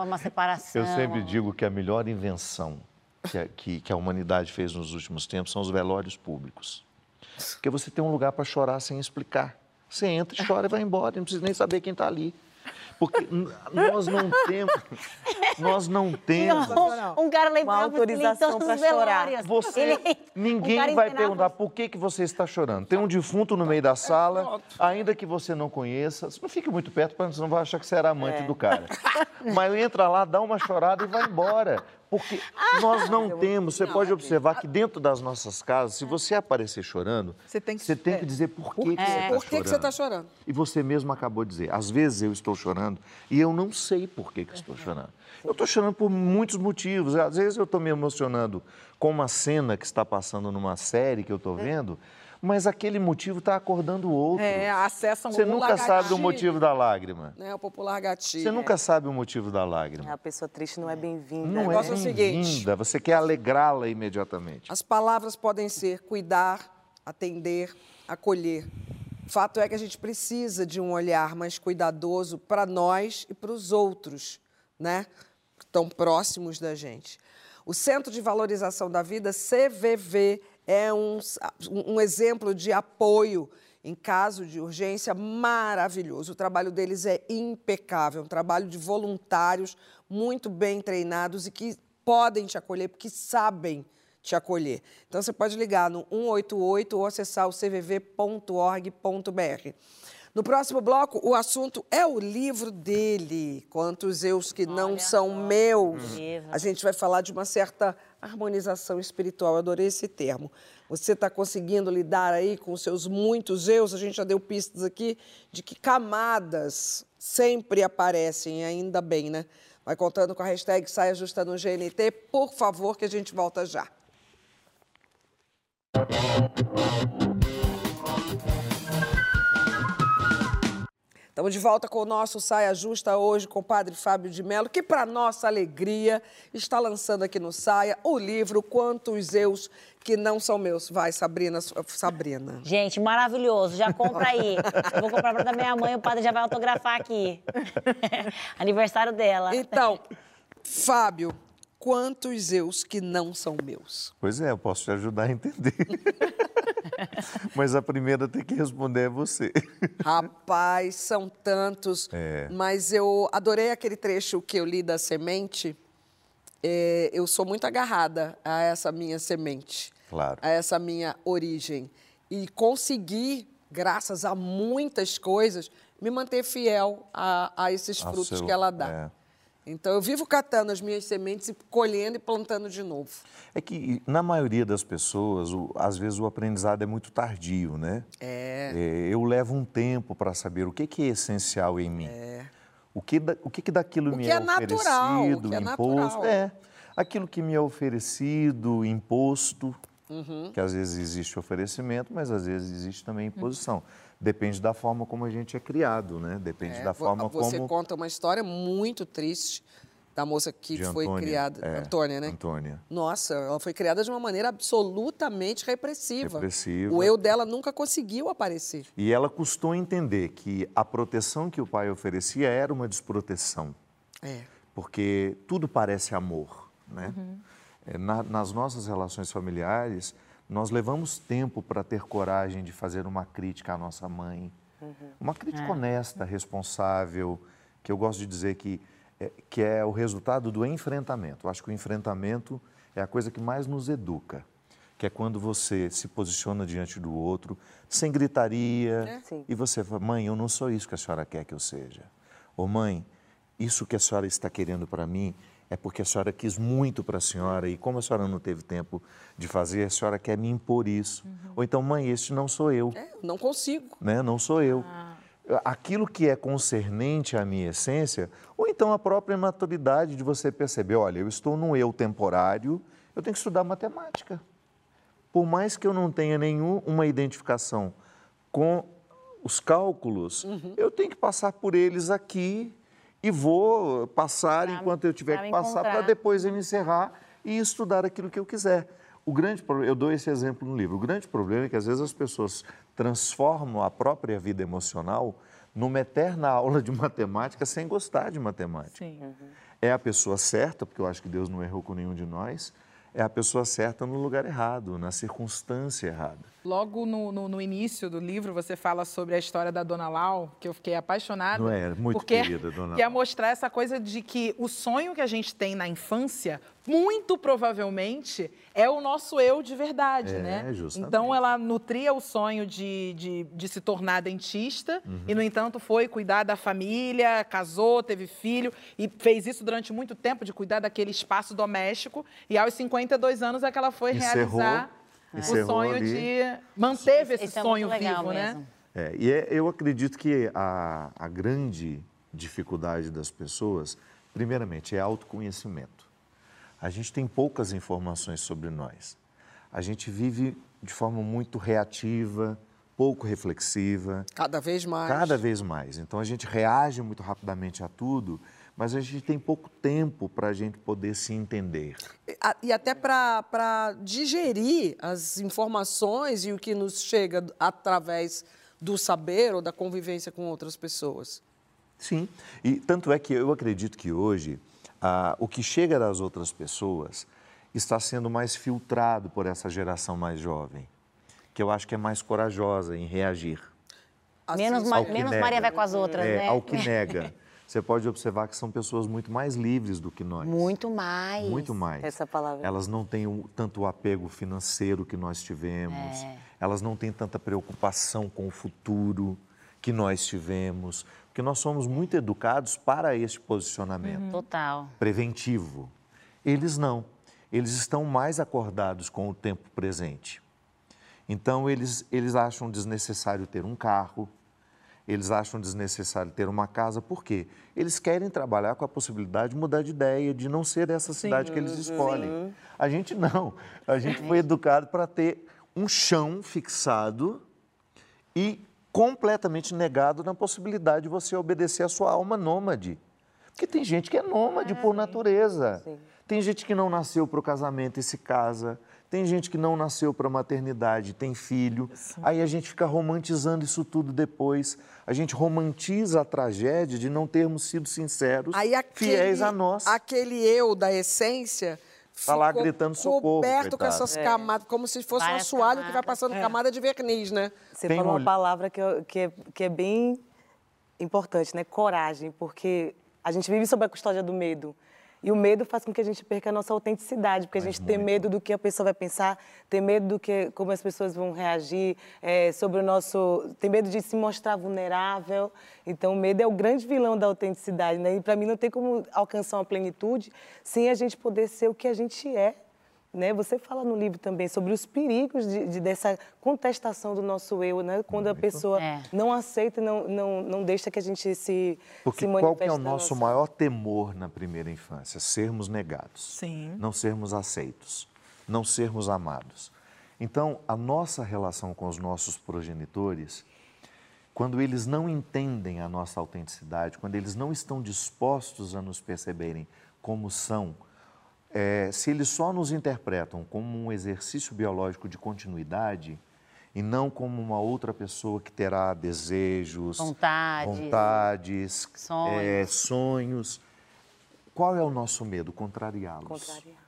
[SPEAKER 5] eu sempre digo que a melhor invenção que a, que, que a humanidade fez nos últimos tempos são os velórios públicos. Porque você tem um lugar para chorar sem explicar. Você entra e chora e vai embora, não precisa nem saber quem está ali. Porque nós não temos. Nós não temos.
[SPEAKER 2] Um cara lembrava
[SPEAKER 3] Uma autorização pra chorar.
[SPEAKER 5] Você, ninguém vai perguntar por que, que você está chorando. Tem um defunto no meio da sala, ainda que você não conheça. Não fique muito perto, para não vai achar que você era amante do cara. Mas entra lá, dá uma chorada e vai embora. Porque nós não temos. Você pode observar que dentro das nossas casas, se você aparecer chorando,
[SPEAKER 1] Você tem que-
[SPEAKER 5] você tem
[SPEAKER 1] é.
[SPEAKER 5] que dizer por que, que você está
[SPEAKER 4] Por que, que você está chorando?
[SPEAKER 5] e você mesmo acabou de dizer, às vezes eu estou chorando e eu não sei por que, que estou chorando. Eu estou chorando por muitos motivos. Às vezes eu estou me emocionando com uma cena que está passando numa série que eu estou vendo, mas aquele motivo está acordando o outro.
[SPEAKER 1] É, acessam
[SPEAKER 5] Você
[SPEAKER 1] o
[SPEAKER 5] nunca sabe o motivo da lágrima.
[SPEAKER 4] Né, o popular gatilho.
[SPEAKER 5] Você nunca sabe o motivo da lágrima.
[SPEAKER 3] A pessoa triste não é bem-vinda.
[SPEAKER 5] Não é
[SPEAKER 4] negócio é o seguinte.
[SPEAKER 5] bem-vinda, você quer alegrá-la imediatamente.
[SPEAKER 4] As palavras podem ser cuidar, atender, acolher. Fato é que a gente precisa de um olhar mais cuidadoso para nós e para os outros, né? Que estão próximos da gente. O Centro de Valorização da Vida, CVV, é um, um exemplo de apoio em caso de urgência maravilhoso. O trabalho deles é impecável, um trabalho de voluntários muito bem treinados e que podem te acolher porque sabem te acolher. Então você pode ligar no 188 ou acessar o cvv.org.br. No próximo bloco, o assunto é o livro dele, Quantos Eus que Não São Meus.
[SPEAKER 2] livro.
[SPEAKER 4] A gente vai falar de uma certa harmonização espiritual. Eu adorei esse termo. Você está conseguindo lidar aí com os seus muitos eus? A gente já deu pistas aqui de que camadas sempre aparecem, ainda bem, né? Vai contando com a hashtag Saia Justa no GNT, por favor, que a gente volta já. Estamos de volta com o nosso Saia Justa hoje com o Padre Fábio de Mello, que, para nossa alegria, está lançando aqui no Saia o livro Quantos Eus que Não São Meus. Vai, Sabrina. Sabrina.
[SPEAKER 2] Gente, maravilhoso. Já compra aí. Eu vou comprar pra da minha mãe, o padre já vai autografar aqui. Aniversário dela.
[SPEAKER 4] Então, Fábio, quantos Eus que não são meus?
[SPEAKER 5] Pois é, eu posso te ajudar a entender. Mas a primeira tem que responder é você.
[SPEAKER 4] Rapaz, são tantos.
[SPEAKER 5] É.
[SPEAKER 4] Mas eu adorei aquele trecho que eu li da semente. É, eu sou muito agarrada a essa minha semente.
[SPEAKER 5] Claro.
[SPEAKER 4] A essa minha origem. E consegui, graças a muitas coisas, me manter fiel a, a esses
[SPEAKER 5] Ao
[SPEAKER 4] frutos
[SPEAKER 5] seu-
[SPEAKER 4] que ela dá.
[SPEAKER 5] É.
[SPEAKER 4] Então, eu vivo catando as minhas sementes e colhendo e plantando de novo.
[SPEAKER 5] É que, na maioria das pessoas, o- às vezes o aprendizado é muito tardio, né?
[SPEAKER 4] É.
[SPEAKER 5] É, eu levo um tempo para saber o que, que é essencial em mim. O que, da- o que, que daquilo
[SPEAKER 4] O
[SPEAKER 5] me
[SPEAKER 4] que
[SPEAKER 5] é,
[SPEAKER 4] é natural, o
[SPEAKER 5] oferecido,
[SPEAKER 4] que é
[SPEAKER 5] imposto.
[SPEAKER 4] natural.
[SPEAKER 5] É, aquilo que me é oferecido, imposto,
[SPEAKER 4] Uhum.
[SPEAKER 5] que às vezes existe oferecimento, mas às vezes existe também imposição. Depende da forma como a gente é criado, né? Depende
[SPEAKER 4] É,
[SPEAKER 5] da forma
[SPEAKER 4] Você
[SPEAKER 5] como...
[SPEAKER 4] conta uma história muito triste da moça que
[SPEAKER 5] de
[SPEAKER 4] foi
[SPEAKER 5] Antônia,
[SPEAKER 4] criada.
[SPEAKER 5] é,
[SPEAKER 4] Antônia, né?
[SPEAKER 5] Antônia.
[SPEAKER 4] Nossa, ela foi criada de uma maneira absolutamente repressiva.
[SPEAKER 5] Repressiva.
[SPEAKER 4] O eu dela nunca conseguiu aparecer.
[SPEAKER 5] E ela custou entender que a proteção que o pai oferecia era uma desproteção.
[SPEAKER 4] É.
[SPEAKER 5] porque tudo parece amor, né? É, na- nas nossas relações familiares, nós levamos tempo para ter coragem de fazer uma crítica à nossa mãe, uma crítica honesta, responsável, que eu gosto de dizer que é, que é o resultado do enfrentamento. Eu acho que o enfrentamento é a coisa que mais nos educa, que é quando você se posiciona diante do outro, sem gritaria,
[SPEAKER 3] Sim.
[SPEAKER 5] e você fala, mãe, eu não sou isso que a senhora quer que eu seja. Ou mãe, isso que a senhora está querendo para mim é porque a senhora quis muito para a senhora e como a senhora não teve tempo de fazer, a senhora quer me impor isso. Ou então, mãe, este não sou eu
[SPEAKER 4] É, não consigo.
[SPEAKER 5] né? não sou eu. Aquilo que é concernente à minha essência, ou então a própria maturidade de você perceber, olha, eu estou num eu temporário, eu tenho que estudar matemática. Por mais que eu não tenha nenhuma identificação com os cálculos, eu tenho que passar por eles aqui e vou passar
[SPEAKER 2] Pra-
[SPEAKER 5] enquanto eu tiver que passar para depois eu me encerrar e estudar aquilo que eu quiser. O grande problema, eu dou esse exemplo no livro. O grande problema é que às vezes as pessoas transformam a própria vida emocional numa eterna aula de matemática sem gostar de matemática.
[SPEAKER 1] Sim.
[SPEAKER 5] É a pessoa certa, porque eu acho que Deus não errou com nenhum de nós, é a pessoa certa no lugar errado, na circunstância errada.
[SPEAKER 1] Logo no, no, no início do livro, você fala sobre a história da Dona Lau, que eu fiquei apaixonada.
[SPEAKER 5] Não é? Muito
[SPEAKER 1] porque
[SPEAKER 5] querida, Dona
[SPEAKER 1] Ia
[SPEAKER 5] Lau.
[SPEAKER 1] mostrar essa coisa de que o sonho que a gente tem na infância, muito provavelmente, é o nosso eu de verdade,
[SPEAKER 5] É,
[SPEAKER 1] né?
[SPEAKER 5] justamente.
[SPEAKER 1] Então, ela nutria o sonho de, de, de se tornar dentista
[SPEAKER 5] Uhum.
[SPEAKER 1] e, no entanto, foi cuidar da família, casou, teve filho e fez isso durante muito tempo, de cuidar daquele espaço doméstico. E aos 52 anos é que ela foi
[SPEAKER 5] Encerrou,
[SPEAKER 1] realizar o
[SPEAKER 5] encerrou
[SPEAKER 1] sonho
[SPEAKER 5] ali.
[SPEAKER 1] de... Manteve esse
[SPEAKER 2] Isso é
[SPEAKER 1] sonho
[SPEAKER 2] legal
[SPEAKER 1] vivo, né?
[SPEAKER 5] É, e é- eu acredito que a, a grande dificuldade das pessoas, primeiramente, é autoconhecimento. A gente tem poucas informações sobre nós. A gente vive de forma muito reativa, pouco reflexiva,
[SPEAKER 4] Cada vez mais.
[SPEAKER 5] cada vez mais. Então a gente reage muito rapidamente a tudo, mas a gente tem pouco tempo para a gente poder se entender.
[SPEAKER 4] E até para digerir as informações e o que nos chega através do saber ou da convivência com outras pessoas.
[SPEAKER 5] Sim, e tanto é que eu acredito que hoje ah, o que chega das outras pessoas está sendo mais filtrado por essa geração mais jovem, que eu acho que é mais corajosa em reagir.
[SPEAKER 4] Assim,
[SPEAKER 2] Menos, Ma- menos
[SPEAKER 5] nega.
[SPEAKER 2] Maria vai com as outras,
[SPEAKER 5] É,
[SPEAKER 2] né?
[SPEAKER 5] Ao que nega. Você pode observar que são pessoas muito mais livres do que nós.
[SPEAKER 2] Muito mais.
[SPEAKER 5] Muito mais.
[SPEAKER 3] Essa palavra.
[SPEAKER 5] Elas não têm o- tanto o apego financeiro que nós tivemos.
[SPEAKER 2] É.
[SPEAKER 5] Elas não têm tanta preocupação com o futuro que nós tivemos. Porque nós somos muito educados para este posicionamento
[SPEAKER 2] Total.
[SPEAKER 5] preventivo. Eles não. Eles estão mais acordados com o tempo presente. Então, eles, eles acham desnecessário ter um carro, eles acham desnecessário ter uma casa, por quê? Eles querem trabalhar com a possibilidade de mudar de ideia, de não ser essa cidade que eles escolhem. A gente não. A gente foi educado para ter um chão fixado e completamente negado na possibilidade de você obedecer a sua alma nômade. Porque tem gente que é nômade por natureza. Tem gente que não nasceu para o casamento e se casa. Tem gente que não nasceu para a maternidade, tem filho. Aí a gente fica romantizando isso tudo depois. A gente romantiza a tragédia de não termos sido sinceros,
[SPEAKER 4] Aí aquele,
[SPEAKER 5] fiéis a nós.
[SPEAKER 4] Aquele eu da essência.
[SPEAKER 5] Tá lá gritando socorro,
[SPEAKER 4] Coberto com
[SPEAKER 5] coitado.
[SPEAKER 4] essas camadas, como se fosse uma
[SPEAKER 2] Várias
[SPEAKER 4] assoalho que vai passando camada de verniz, né?
[SPEAKER 3] Você
[SPEAKER 5] Tem
[SPEAKER 3] falou
[SPEAKER 5] um-
[SPEAKER 3] uma palavra que, eu- que, é, que é bem importante, né? Coragem, porque a gente vive sob a custódia do medo. E o medo faz com que a gente perca a nossa autenticidade, porque a gente tem medo do que a pessoa vai pensar, tem medo do que como as pessoas vão reagir, é, sobre o nosso, tem medo de se mostrar vulnerável. Então o medo é o grande vilão da autenticidade, né? E para mim não tem como alcançar uma plenitude sem a gente poder ser o que a gente é. Né? Você fala no livro também sobre os perigos de, de- dessa contestação do nosso eu, né? quando a pessoa
[SPEAKER 2] É.
[SPEAKER 3] não aceita e não, não, não deixa que a gente se,
[SPEAKER 5] Porque
[SPEAKER 3] se
[SPEAKER 5] qual que é o
[SPEAKER 3] manifeste
[SPEAKER 5] nosso
[SPEAKER 3] nossa-
[SPEAKER 5] maior temor na primeira infância? Sermos negados.
[SPEAKER 1] Sim.
[SPEAKER 5] Não sermos aceitos. Não sermos amados. Então, a nossa relação com os nossos progenitores, quando eles não entendem a nossa autenticidade, quando eles não estão dispostos a nos perceberem como são, é, se eles só nos interpretam como um exercício biológico de continuidade e não como uma outra pessoa que terá desejos,
[SPEAKER 2] Vontades.
[SPEAKER 5] vontades,
[SPEAKER 2] Sonhos.
[SPEAKER 5] é, sonhos, Qual é o nosso medo? Contrariá-los.
[SPEAKER 3] Contrariar.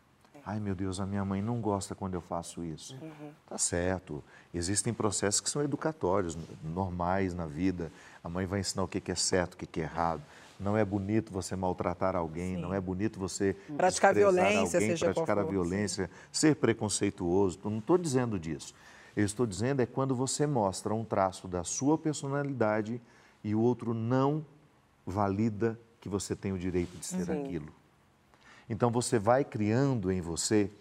[SPEAKER 5] Ai, meu Deus, a minha mãe não gosta quando eu faço isso.
[SPEAKER 3] Uhum.
[SPEAKER 5] Tá certo. Existem processos que são educatórios, normais na vida. A mãe vai ensinar o que é certo, o que que é errado. Não é bonito você maltratar alguém, não é bonito você
[SPEAKER 1] Praticar violência,
[SPEAKER 5] alguém, praticar a violência, ser preconceituoso. Eu não estou dizendo disso. Eu estou dizendo é quando você mostra um traço da sua personalidade e o outro não valida que você tem o direito de ser
[SPEAKER 3] Sim.
[SPEAKER 5] aquilo. Então você vai criando em você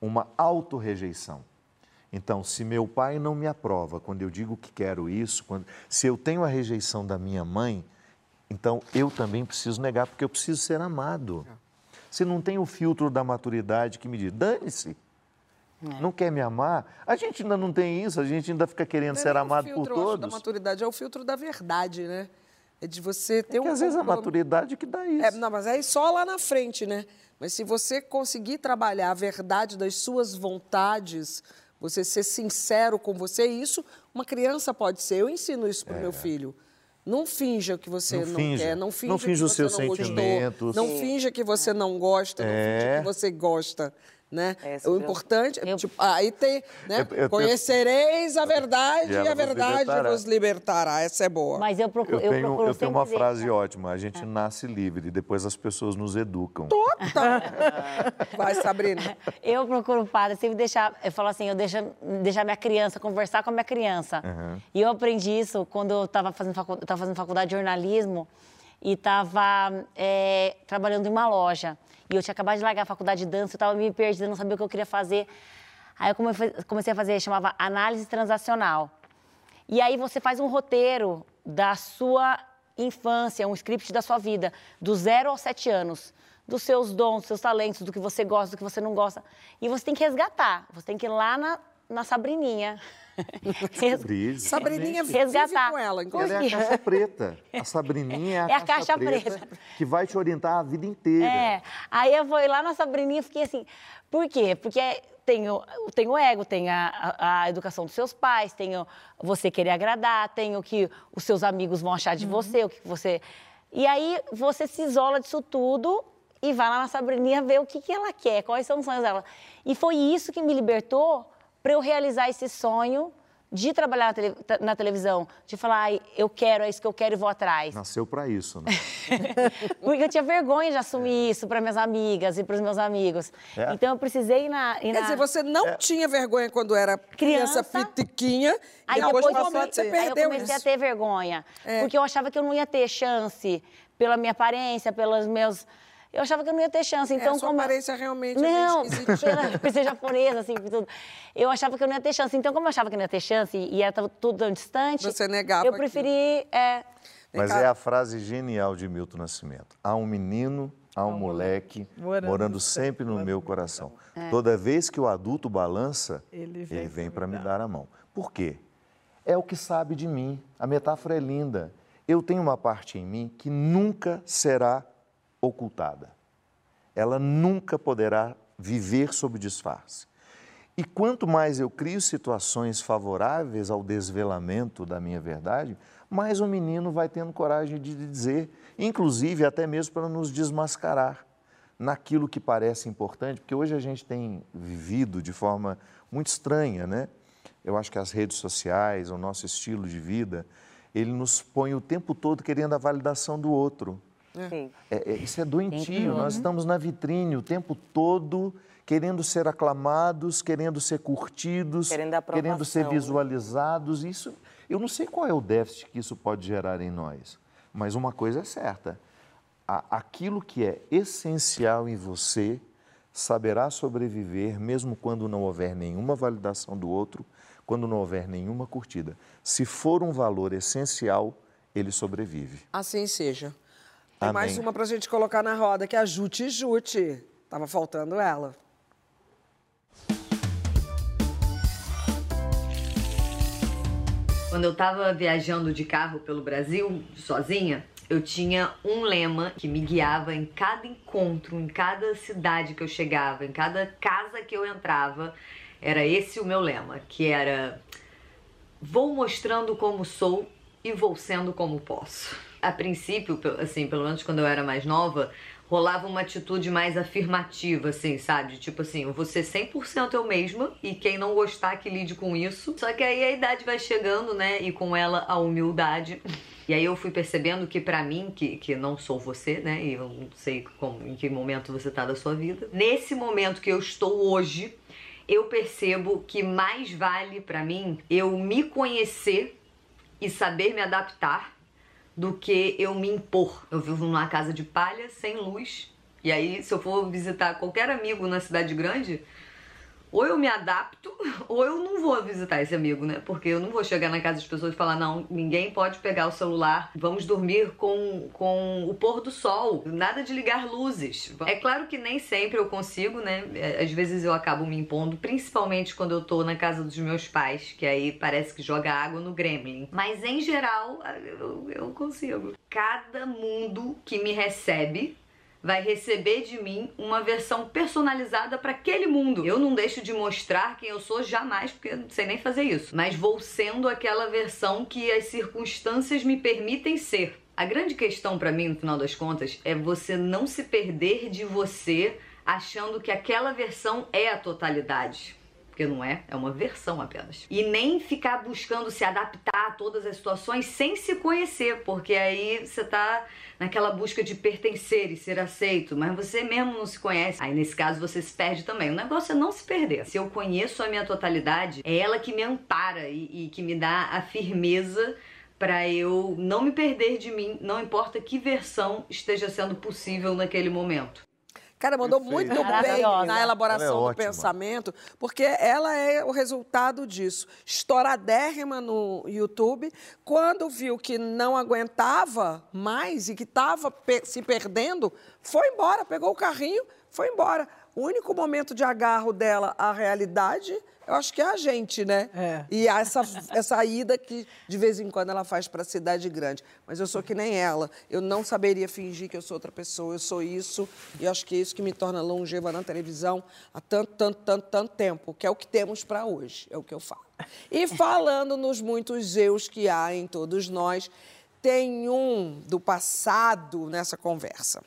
[SPEAKER 5] uma autorrejeição. Então, se meu pai não me aprova quando eu digo que quero isso, quando, se eu tenho a rejeição da minha mãe, então eu também preciso negar, porque eu preciso ser amado. Se não tem o filtro da maturidade que me diz, dane-se, não quer me amar, a gente ainda não tem isso, a gente ainda fica querendo ser
[SPEAKER 4] é o
[SPEAKER 5] amado por
[SPEAKER 4] filtro, acho,
[SPEAKER 5] todos.
[SPEAKER 4] da maturidade, é o filtro da verdade, né? É de você ter
[SPEAKER 5] Porque
[SPEAKER 4] um
[SPEAKER 5] às vezes a maturidade que dá isso.
[SPEAKER 4] É, não, mas aí só lá na frente, né? Mas se você conseguir trabalhar a verdade das suas vontades, você ser sincero com você, isso uma criança pode ser. Eu ensino isso para o meu filho. Não finja que você
[SPEAKER 5] É. Não
[SPEAKER 4] não,
[SPEAKER 5] finja.
[SPEAKER 4] quer, não finja
[SPEAKER 5] Não finja
[SPEAKER 4] que você
[SPEAKER 5] seus
[SPEAKER 4] não gostou,
[SPEAKER 5] sentimentos.
[SPEAKER 4] não finja que você não gosta, não
[SPEAKER 5] É.
[SPEAKER 4] finja que você gosta. Né?
[SPEAKER 3] É,
[SPEAKER 4] o importante é,
[SPEAKER 2] Eu-
[SPEAKER 4] tipo, aí tem, né?
[SPEAKER 5] Eu- eu-
[SPEAKER 4] Conhecereis a verdade
[SPEAKER 5] E
[SPEAKER 4] e a verdade
[SPEAKER 5] libertará.
[SPEAKER 4] vos libertará. Essa é boa.
[SPEAKER 2] Mas eu procuro,
[SPEAKER 5] Eu
[SPEAKER 2] eu
[SPEAKER 5] tenho,
[SPEAKER 2] procuro
[SPEAKER 5] eu tenho uma
[SPEAKER 2] dizer-
[SPEAKER 5] frase ótima, a gente nasce livre, depois as pessoas nos educam.
[SPEAKER 4] Vai, Sabrina.
[SPEAKER 2] Eu procuro o padre sempre deixar, eu falo assim, eu deixo, deixar minha criança, conversar com a minha criança. E eu aprendi isso quando eu estava fazendo, facu- fazendo faculdade de jornalismo e estava trabalhando em uma loja. E eu tinha acabado de largar a faculdade de dança, eu estava me perdida, não sabia o que eu queria fazer. Aí eu come- comecei a fazer, chamava análise transacional. E aí você faz um roteiro da sua infância, um script da sua vida, do zero aos sete anos, dos seus dons, dos seus talentos, do que você gosta, do que você não gosta. E você tem que resgatar, você tem que ir lá na, na Sabrininha. Res-
[SPEAKER 5] Brilho.
[SPEAKER 4] Sabrininha vive
[SPEAKER 2] Resgatar.
[SPEAKER 4] com ela,
[SPEAKER 5] Ela é a caixa preta. A Sabrininha é a,
[SPEAKER 2] É a caixa preta.
[SPEAKER 5] que vai te orientar a vida inteira.
[SPEAKER 2] É. Aí eu fui lá na Sabrininha e fiquei assim. Por quê? Porque tem o, tem o ego, tem a, a- a educação dos seus pais, tem o você querer agradar, tem o que os seus amigos vão achar de você, o que você. E aí você se isola disso tudo e vai lá na Sabrininha ver o que, que ela quer, quais são os sonhos dela. E foi isso que me libertou para eu realizar esse sonho de trabalhar na, tele- na televisão, de falar, "Ai, eu quero, é isso que eu quero e vou atrás.
[SPEAKER 5] Nasceu para isso, né?
[SPEAKER 2] Porque eu tinha vergonha de assumir isso para minhas amigas e para os meus amigos.
[SPEAKER 5] É.
[SPEAKER 2] Então eu precisei ir na. ir
[SPEAKER 4] Quer
[SPEAKER 2] na-
[SPEAKER 4] dizer, você não tinha vergonha quando era criança,
[SPEAKER 2] Criança.
[SPEAKER 4] pitiquinha,
[SPEAKER 2] Aí
[SPEAKER 4] e depois
[SPEAKER 2] depois eu
[SPEAKER 4] passou a
[SPEAKER 2] come-
[SPEAKER 4] você
[SPEAKER 2] Aí eu
[SPEAKER 4] perdeu
[SPEAKER 2] comecei
[SPEAKER 4] isso.
[SPEAKER 2] a ter vergonha.
[SPEAKER 4] É.
[SPEAKER 2] Porque eu achava que eu não ia ter chance pela minha aparência, pelos meus. Eu achava que eu não ia ter chance. Então,
[SPEAKER 4] É, sua
[SPEAKER 2] como...
[SPEAKER 4] aparência realmente é
[SPEAKER 2] Não,
[SPEAKER 4] esquisitinha.
[SPEAKER 2] pela por ser japonesa, assim, tudo. Eu achava que eu não ia ter chance. Então, como eu achava que não ia ter chance e e era tudo tão distante.
[SPEAKER 4] Você negava
[SPEAKER 2] Eu preferi. É,
[SPEAKER 5] Mas é a frase genial de Milton Nascimento. Há um menino, há um moleque
[SPEAKER 1] morando
[SPEAKER 5] morando,
[SPEAKER 1] sempre
[SPEAKER 5] no meu coração.
[SPEAKER 2] É.
[SPEAKER 5] Toda vez que o adulto balança,
[SPEAKER 1] Ele
[SPEAKER 5] ele
[SPEAKER 1] vem
[SPEAKER 5] vem, para me dar a mão. Por quê? É o que sabe de mim. A metáfora é linda. Eu tenho uma parte em mim que nunca será ocultada. Ela nunca poderá viver sob disfarce. E quanto mais eu crio situações favoráveis ao desvelamento da minha verdade, mais o menino vai tendo coragem de dizer, inclusive até mesmo para nos desmascarar naquilo que parece importante, porque hoje a gente tem vivido de forma muito estranha, né? Eu acho que as redes sociais, o nosso estilo de vida, ele nos põe o tempo todo querendo a validação do outro.
[SPEAKER 3] Sim.
[SPEAKER 5] É, é, isso é doentio. Nós estamos na vitrine o tempo todo, querendo ser aclamados, querendo ser curtidos,
[SPEAKER 3] Querendo
[SPEAKER 5] querendo ser
[SPEAKER 3] né?
[SPEAKER 5] visualizados. Isso, eu não sei qual é o déficit que isso pode gerar em nós, mas uma coisa é certa: a- aquilo que é essencial em você saberá sobreviver, mesmo quando não houver nenhuma validação do outro, quando não houver nenhuma curtida. Se for um valor essencial, ele sobrevive.
[SPEAKER 4] Assim seja. Tem
[SPEAKER 5] Amém.
[SPEAKER 4] mais uma pra gente colocar na roda, que é a Jute Jute. Tava faltando ela.
[SPEAKER 9] Quando eu tava viajando de carro pelo Brasil, sozinha, eu tinha um lema que me guiava em cada encontro, em cada cidade que eu chegava, em cada casa que eu entrava. Era esse o meu lema, que era vou mostrando como sou e vou sendo como posso. A princípio, assim, pelo menos quando eu era mais nova, rolava uma atitude mais afirmativa, assim, sabe? Tipo assim, eu vou ser 100% eu mesma e quem não gostar que lide com isso. Só que aí a idade vai chegando, né? E com ela a humildade. E aí eu fui percebendo que pra mim, que, que não sou você, né? E eu não sei como, em que momento você tá da sua vida. Nesse momento que eu estou hoje, eu percebo que mais vale pra mim eu me conhecer e saber me adaptar do que eu me impor. Eu vivo numa casa de palha, sem luz. E aí, se eu for visitar qualquer amigo na cidade grande, ou eu me adapto, ou eu não vou visitar esse amigo, né? Porque eu não vou chegar na casa das pessoas e falar, não, ninguém pode pegar o celular, vamos dormir com, com o pôr do sol, nada de ligar luzes. É claro que nem sempre eu consigo, né? É, Às vezes eu acabo me impondo, principalmente quando eu tô na casa dos meus pais, que aí parece que joga água no gremlin. Mas em geral, eu, eu consigo. Cada mundo que me recebe vai receber de mim uma versão personalizada para aquele mundo. Eu não deixo de mostrar quem eu sou jamais, porque não sei nem fazer isso. Mas vou sendo aquela versão que as circunstâncias me permitem ser. A grande questão para mim, no final das contas, é você não se perder de você achando que aquela versão é a totalidade. Porque não é, é uma versão apenas. E nem ficar buscando se adaptar a todas as situações sem se conhecer, porque aí você tá naquela busca de pertencer e ser aceito, mas você mesmo não se conhece. Aí nesse caso você se perde também. O negócio é não se perder. Se eu conheço a minha totalidade, é ela que me ampara e, e que me dá a firmeza para eu não me perder de mim, não importa que versão esteja sendo possível naquele momento.
[SPEAKER 4] Cara, mandou
[SPEAKER 5] Perfeito.
[SPEAKER 4] muito bem na
[SPEAKER 5] Ela
[SPEAKER 4] elaboração
[SPEAKER 5] é
[SPEAKER 4] do pensamento, porque ela é o resultado disso. Estouradérrima no YouTube, quando viu que não aguentava mais e que estava se perdendo, foi embora, pegou o carrinho, foi embora. O único momento de agarro dela à realidade, eu acho que é a gente, né?
[SPEAKER 1] É.
[SPEAKER 4] E essa, essa ida que de vez em quando ela faz para a cidade grande. Mas eu sou que nem ela. Eu não saberia fingir que eu sou outra pessoa. Eu sou isso. E acho que é isso que me torna longeva na televisão há tanto, tanto, tanto, tanto tempo, que é o que temos para hoje. É o que eu falo. E falando nos muitos eus que há em todos nós, tem um do passado nessa conversa.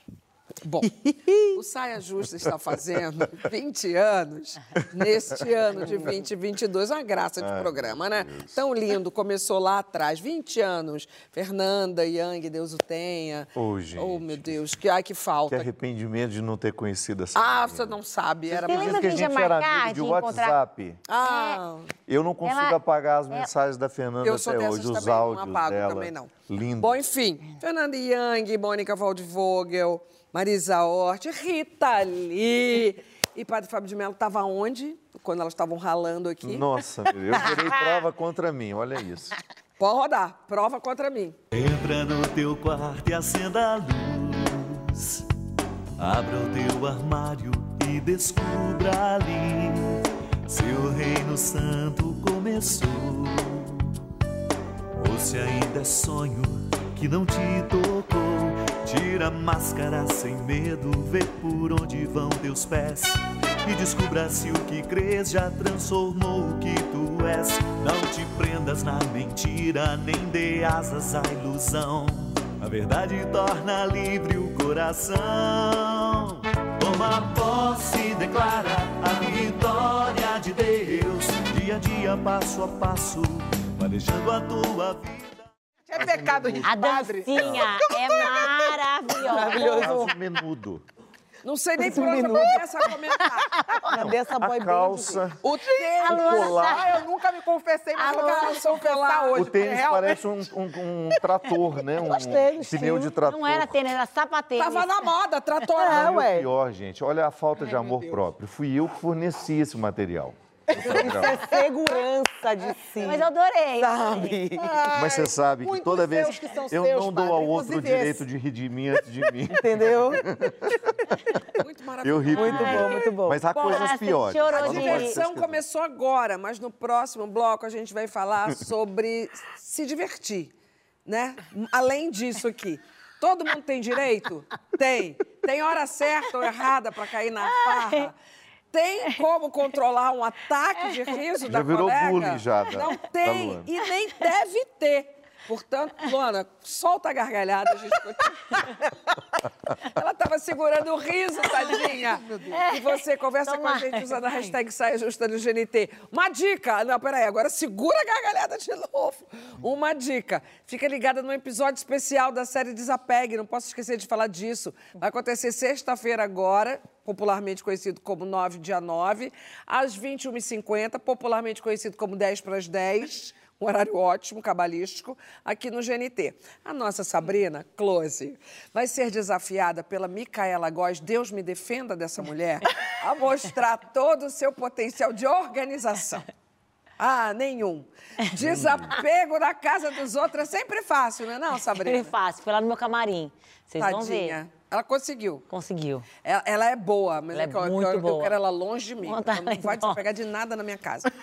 [SPEAKER 4] Bom, o Saia Justa está fazendo 20 anos, neste ano de 2022, uma graça de programa, né? Tão lindo, começou lá atrás, 20 anos. Fernanda, Yang, Deus o tenha.
[SPEAKER 5] Ô, gente.
[SPEAKER 4] Oh, meu Deus, que, ai, que
[SPEAKER 5] Que
[SPEAKER 4] falta.
[SPEAKER 5] arrependimento de não ter conhecido essa
[SPEAKER 4] Ah,
[SPEAKER 5] menina.
[SPEAKER 4] você não sabe, era
[SPEAKER 2] Você
[SPEAKER 4] mais...
[SPEAKER 2] lembra
[SPEAKER 5] que a
[SPEAKER 2] que
[SPEAKER 5] gente era amigo de
[SPEAKER 2] de encontrar-
[SPEAKER 5] WhatsApp.
[SPEAKER 4] Ah,
[SPEAKER 5] Eu não consigo
[SPEAKER 2] Ela-
[SPEAKER 5] apagar as
[SPEAKER 2] é-
[SPEAKER 5] mensagens da Fernanda
[SPEAKER 4] eu
[SPEAKER 5] até hoje, os
[SPEAKER 4] também, não
[SPEAKER 5] áudios
[SPEAKER 4] apago
[SPEAKER 5] dela.
[SPEAKER 4] também não.
[SPEAKER 5] Lindo.
[SPEAKER 4] Bom, enfim, Fernanda Young, Mônica Waldvogel, Marisa Hort, Rita Lee e Padre Fábio de Mello estava onde? Quando elas estavam ralando aqui.
[SPEAKER 5] Nossa, eu virei prova contra mim, olha isso.
[SPEAKER 4] Pode rodar, prova contra mim.
[SPEAKER 10] Entra no teu quarto e acenda a luz. Abra o teu armário e descubra ali. Seu reino santo começou. Ou se ainda é sonho que não te tocou. Tira a máscara sem medo, vê por onde vão teus pés. E descubra se o que crês já transformou o que tu és. Não te prendas na mentira, nem dê asas à ilusão. A verdade torna livre o coração. Toma posse e declara a vitória de Deus. Dia a dia, passo a passo, planejando a tua vida.
[SPEAKER 1] É pecado rir
[SPEAKER 2] A
[SPEAKER 1] padre.
[SPEAKER 2] dancinha é maravilhosa.
[SPEAKER 5] Quase menudo.
[SPEAKER 4] Não sei nem por onde eu começo a comentar.
[SPEAKER 3] Cadê essa boy
[SPEAKER 5] A
[SPEAKER 3] band,
[SPEAKER 5] calça,
[SPEAKER 1] O tênis.
[SPEAKER 5] o colar.
[SPEAKER 1] Ah, eu nunca me confessei, mas eu quero me confessar hoje.
[SPEAKER 5] O tênis parece um, um- um trator, né? Um pneu de trator.
[SPEAKER 2] Não era tênis, era sapatênis.
[SPEAKER 4] Tava na moda, trator.
[SPEAKER 3] É,
[SPEAKER 5] e
[SPEAKER 3] ué.
[SPEAKER 5] pior, gente, olha a falta de amor próprio. Fui eu que forneci esse material.
[SPEAKER 3] Isso é segurança de si.
[SPEAKER 2] Mas eu adorei.
[SPEAKER 3] Sabe?
[SPEAKER 5] Mas você sabe que toda vez
[SPEAKER 1] que são
[SPEAKER 5] eu
[SPEAKER 1] seus,
[SPEAKER 5] não dou
[SPEAKER 1] padre,
[SPEAKER 5] ao outro o
[SPEAKER 1] inclusive esse.
[SPEAKER 5] direito de rir de mim antes de mim.
[SPEAKER 3] Entendeu?
[SPEAKER 4] Muito maravilhoso.
[SPEAKER 5] Eu ri
[SPEAKER 3] Muito bom, muito bom.
[SPEAKER 5] Mas há
[SPEAKER 2] Bom,
[SPEAKER 5] coisas piores.
[SPEAKER 4] A diversão começou agora, mas no próximo bloco a gente vai falar sobre se divertir, né? Além disso aqui. Todo mundo tem direito? Tem. Tem hora certa ou errada para cair na farra? Tem como controlar um ataque de riso
[SPEAKER 5] Já
[SPEAKER 4] da
[SPEAKER 5] virou
[SPEAKER 4] colega?
[SPEAKER 5] bullying já da-
[SPEAKER 4] Não
[SPEAKER 5] da
[SPEAKER 4] tem e nem deve ter. Portanto, Luana, solta a gargalhada, a gente continua. Ela estava segurando o riso, tadinha. E você conversa com a gente usando a hashtag Saia Justa no GNT. Uma dica. Não, peraí, agora segura a gargalhada de novo. Uma dica. Fica ligada num episódio especial da série Desapegue. Não posso esquecer de falar disso. Vai acontecer sexta-feira agora, popularmente conhecido como 9 dia 9, às 21h50, popularmente conhecido como 10 para as 10. Um horário ótimo, cabalístico, aqui no GNT. A nossa Sabrina, Close, vai ser desafiada pela Micaela Góes, Deus me defenda dessa mulher, a mostrar todo o seu potencial de organização. Ah, nenhum. Desapego da casa dos outros é sempre fácil, não é não, Sabrina?
[SPEAKER 2] Sempre fácil. Foi lá no meu camarim. Vocês vão ver.
[SPEAKER 4] Ela conseguiu.
[SPEAKER 2] Conseguiu.
[SPEAKER 4] Ela, ela é boa, mas
[SPEAKER 2] Ela
[SPEAKER 4] é
[SPEAKER 2] é
[SPEAKER 4] que eu, eu-
[SPEAKER 2] muito
[SPEAKER 4] eu
[SPEAKER 2] boa.
[SPEAKER 4] quero ela longe de mim. Ela não
[SPEAKER 2] ela
[SPEAKER 4] vai
[SPEAKER 2] embora.
[SPEAKER 4] desapegar de nada na minha casa.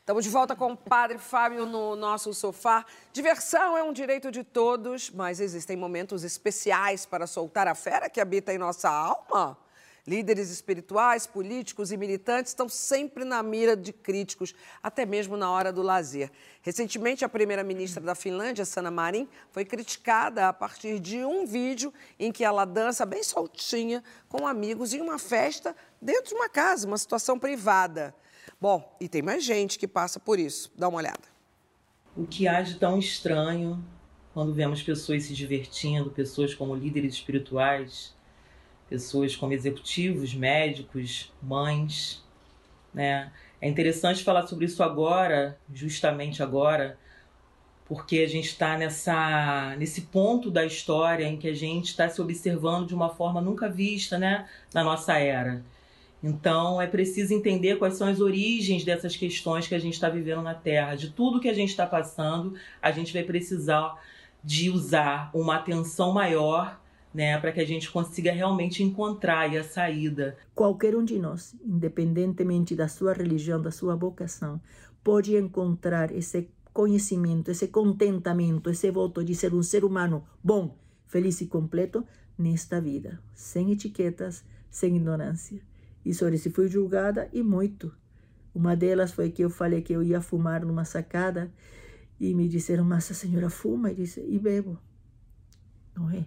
[SPEAKER 4] Estamos de volta com o Padre Fábio no nosso sofá. Diversão é um direito de todos, mas existem momentos especiais para soltar a fera que habita em nossa alma. Líderes espirituais, políticos e militantes estão sempre na mira de críticos, até mesmo na hora do lazer. Recentemente, a primeira-ministra da Finlândia, Sanna Marin, foi criticada a partir de um vídeo em que ela dança bem soltinha com amigos em uma festa dentro de uma casa, uma situação privada. Bom, e tem mais gente que passa por isso. Dá uma olhada.
[SPEAKER 11] O que há de tão estranho quando vemos pessoas se divertindo, pessoas como líderes espirituais, pessoas como executivos, médicos, mães, né? É interessante falar sobre isso agora, justamente agora, porque a gente está nessa nesse ponto da história em que a gente está se observando de uma forma nunca vista, né, na nossa era. Então é preciso entender quais são as origens dessas questões que a gente está vivendo na Terra, de tudo que a gente está passando, a gente vai precisar de usar uma atenção maior, né, para que a gente consiga realmente encontrar a saída.
[SPEAKER 12] Qualquer um de nós, independentemente da sua religião, da sua vocação, pode encontrar esse conhecimento, esse contentamento, esse voto de ser um ser humano bom, feliz e completo nesta vida, sem etiquetas, sem ignorância. Isso se fui julgada e muito. Uma delas foi que eu falei que eu ia fumar numa sacada e me disseram, mas a senhora fuma? E disse, e bebo. Não é?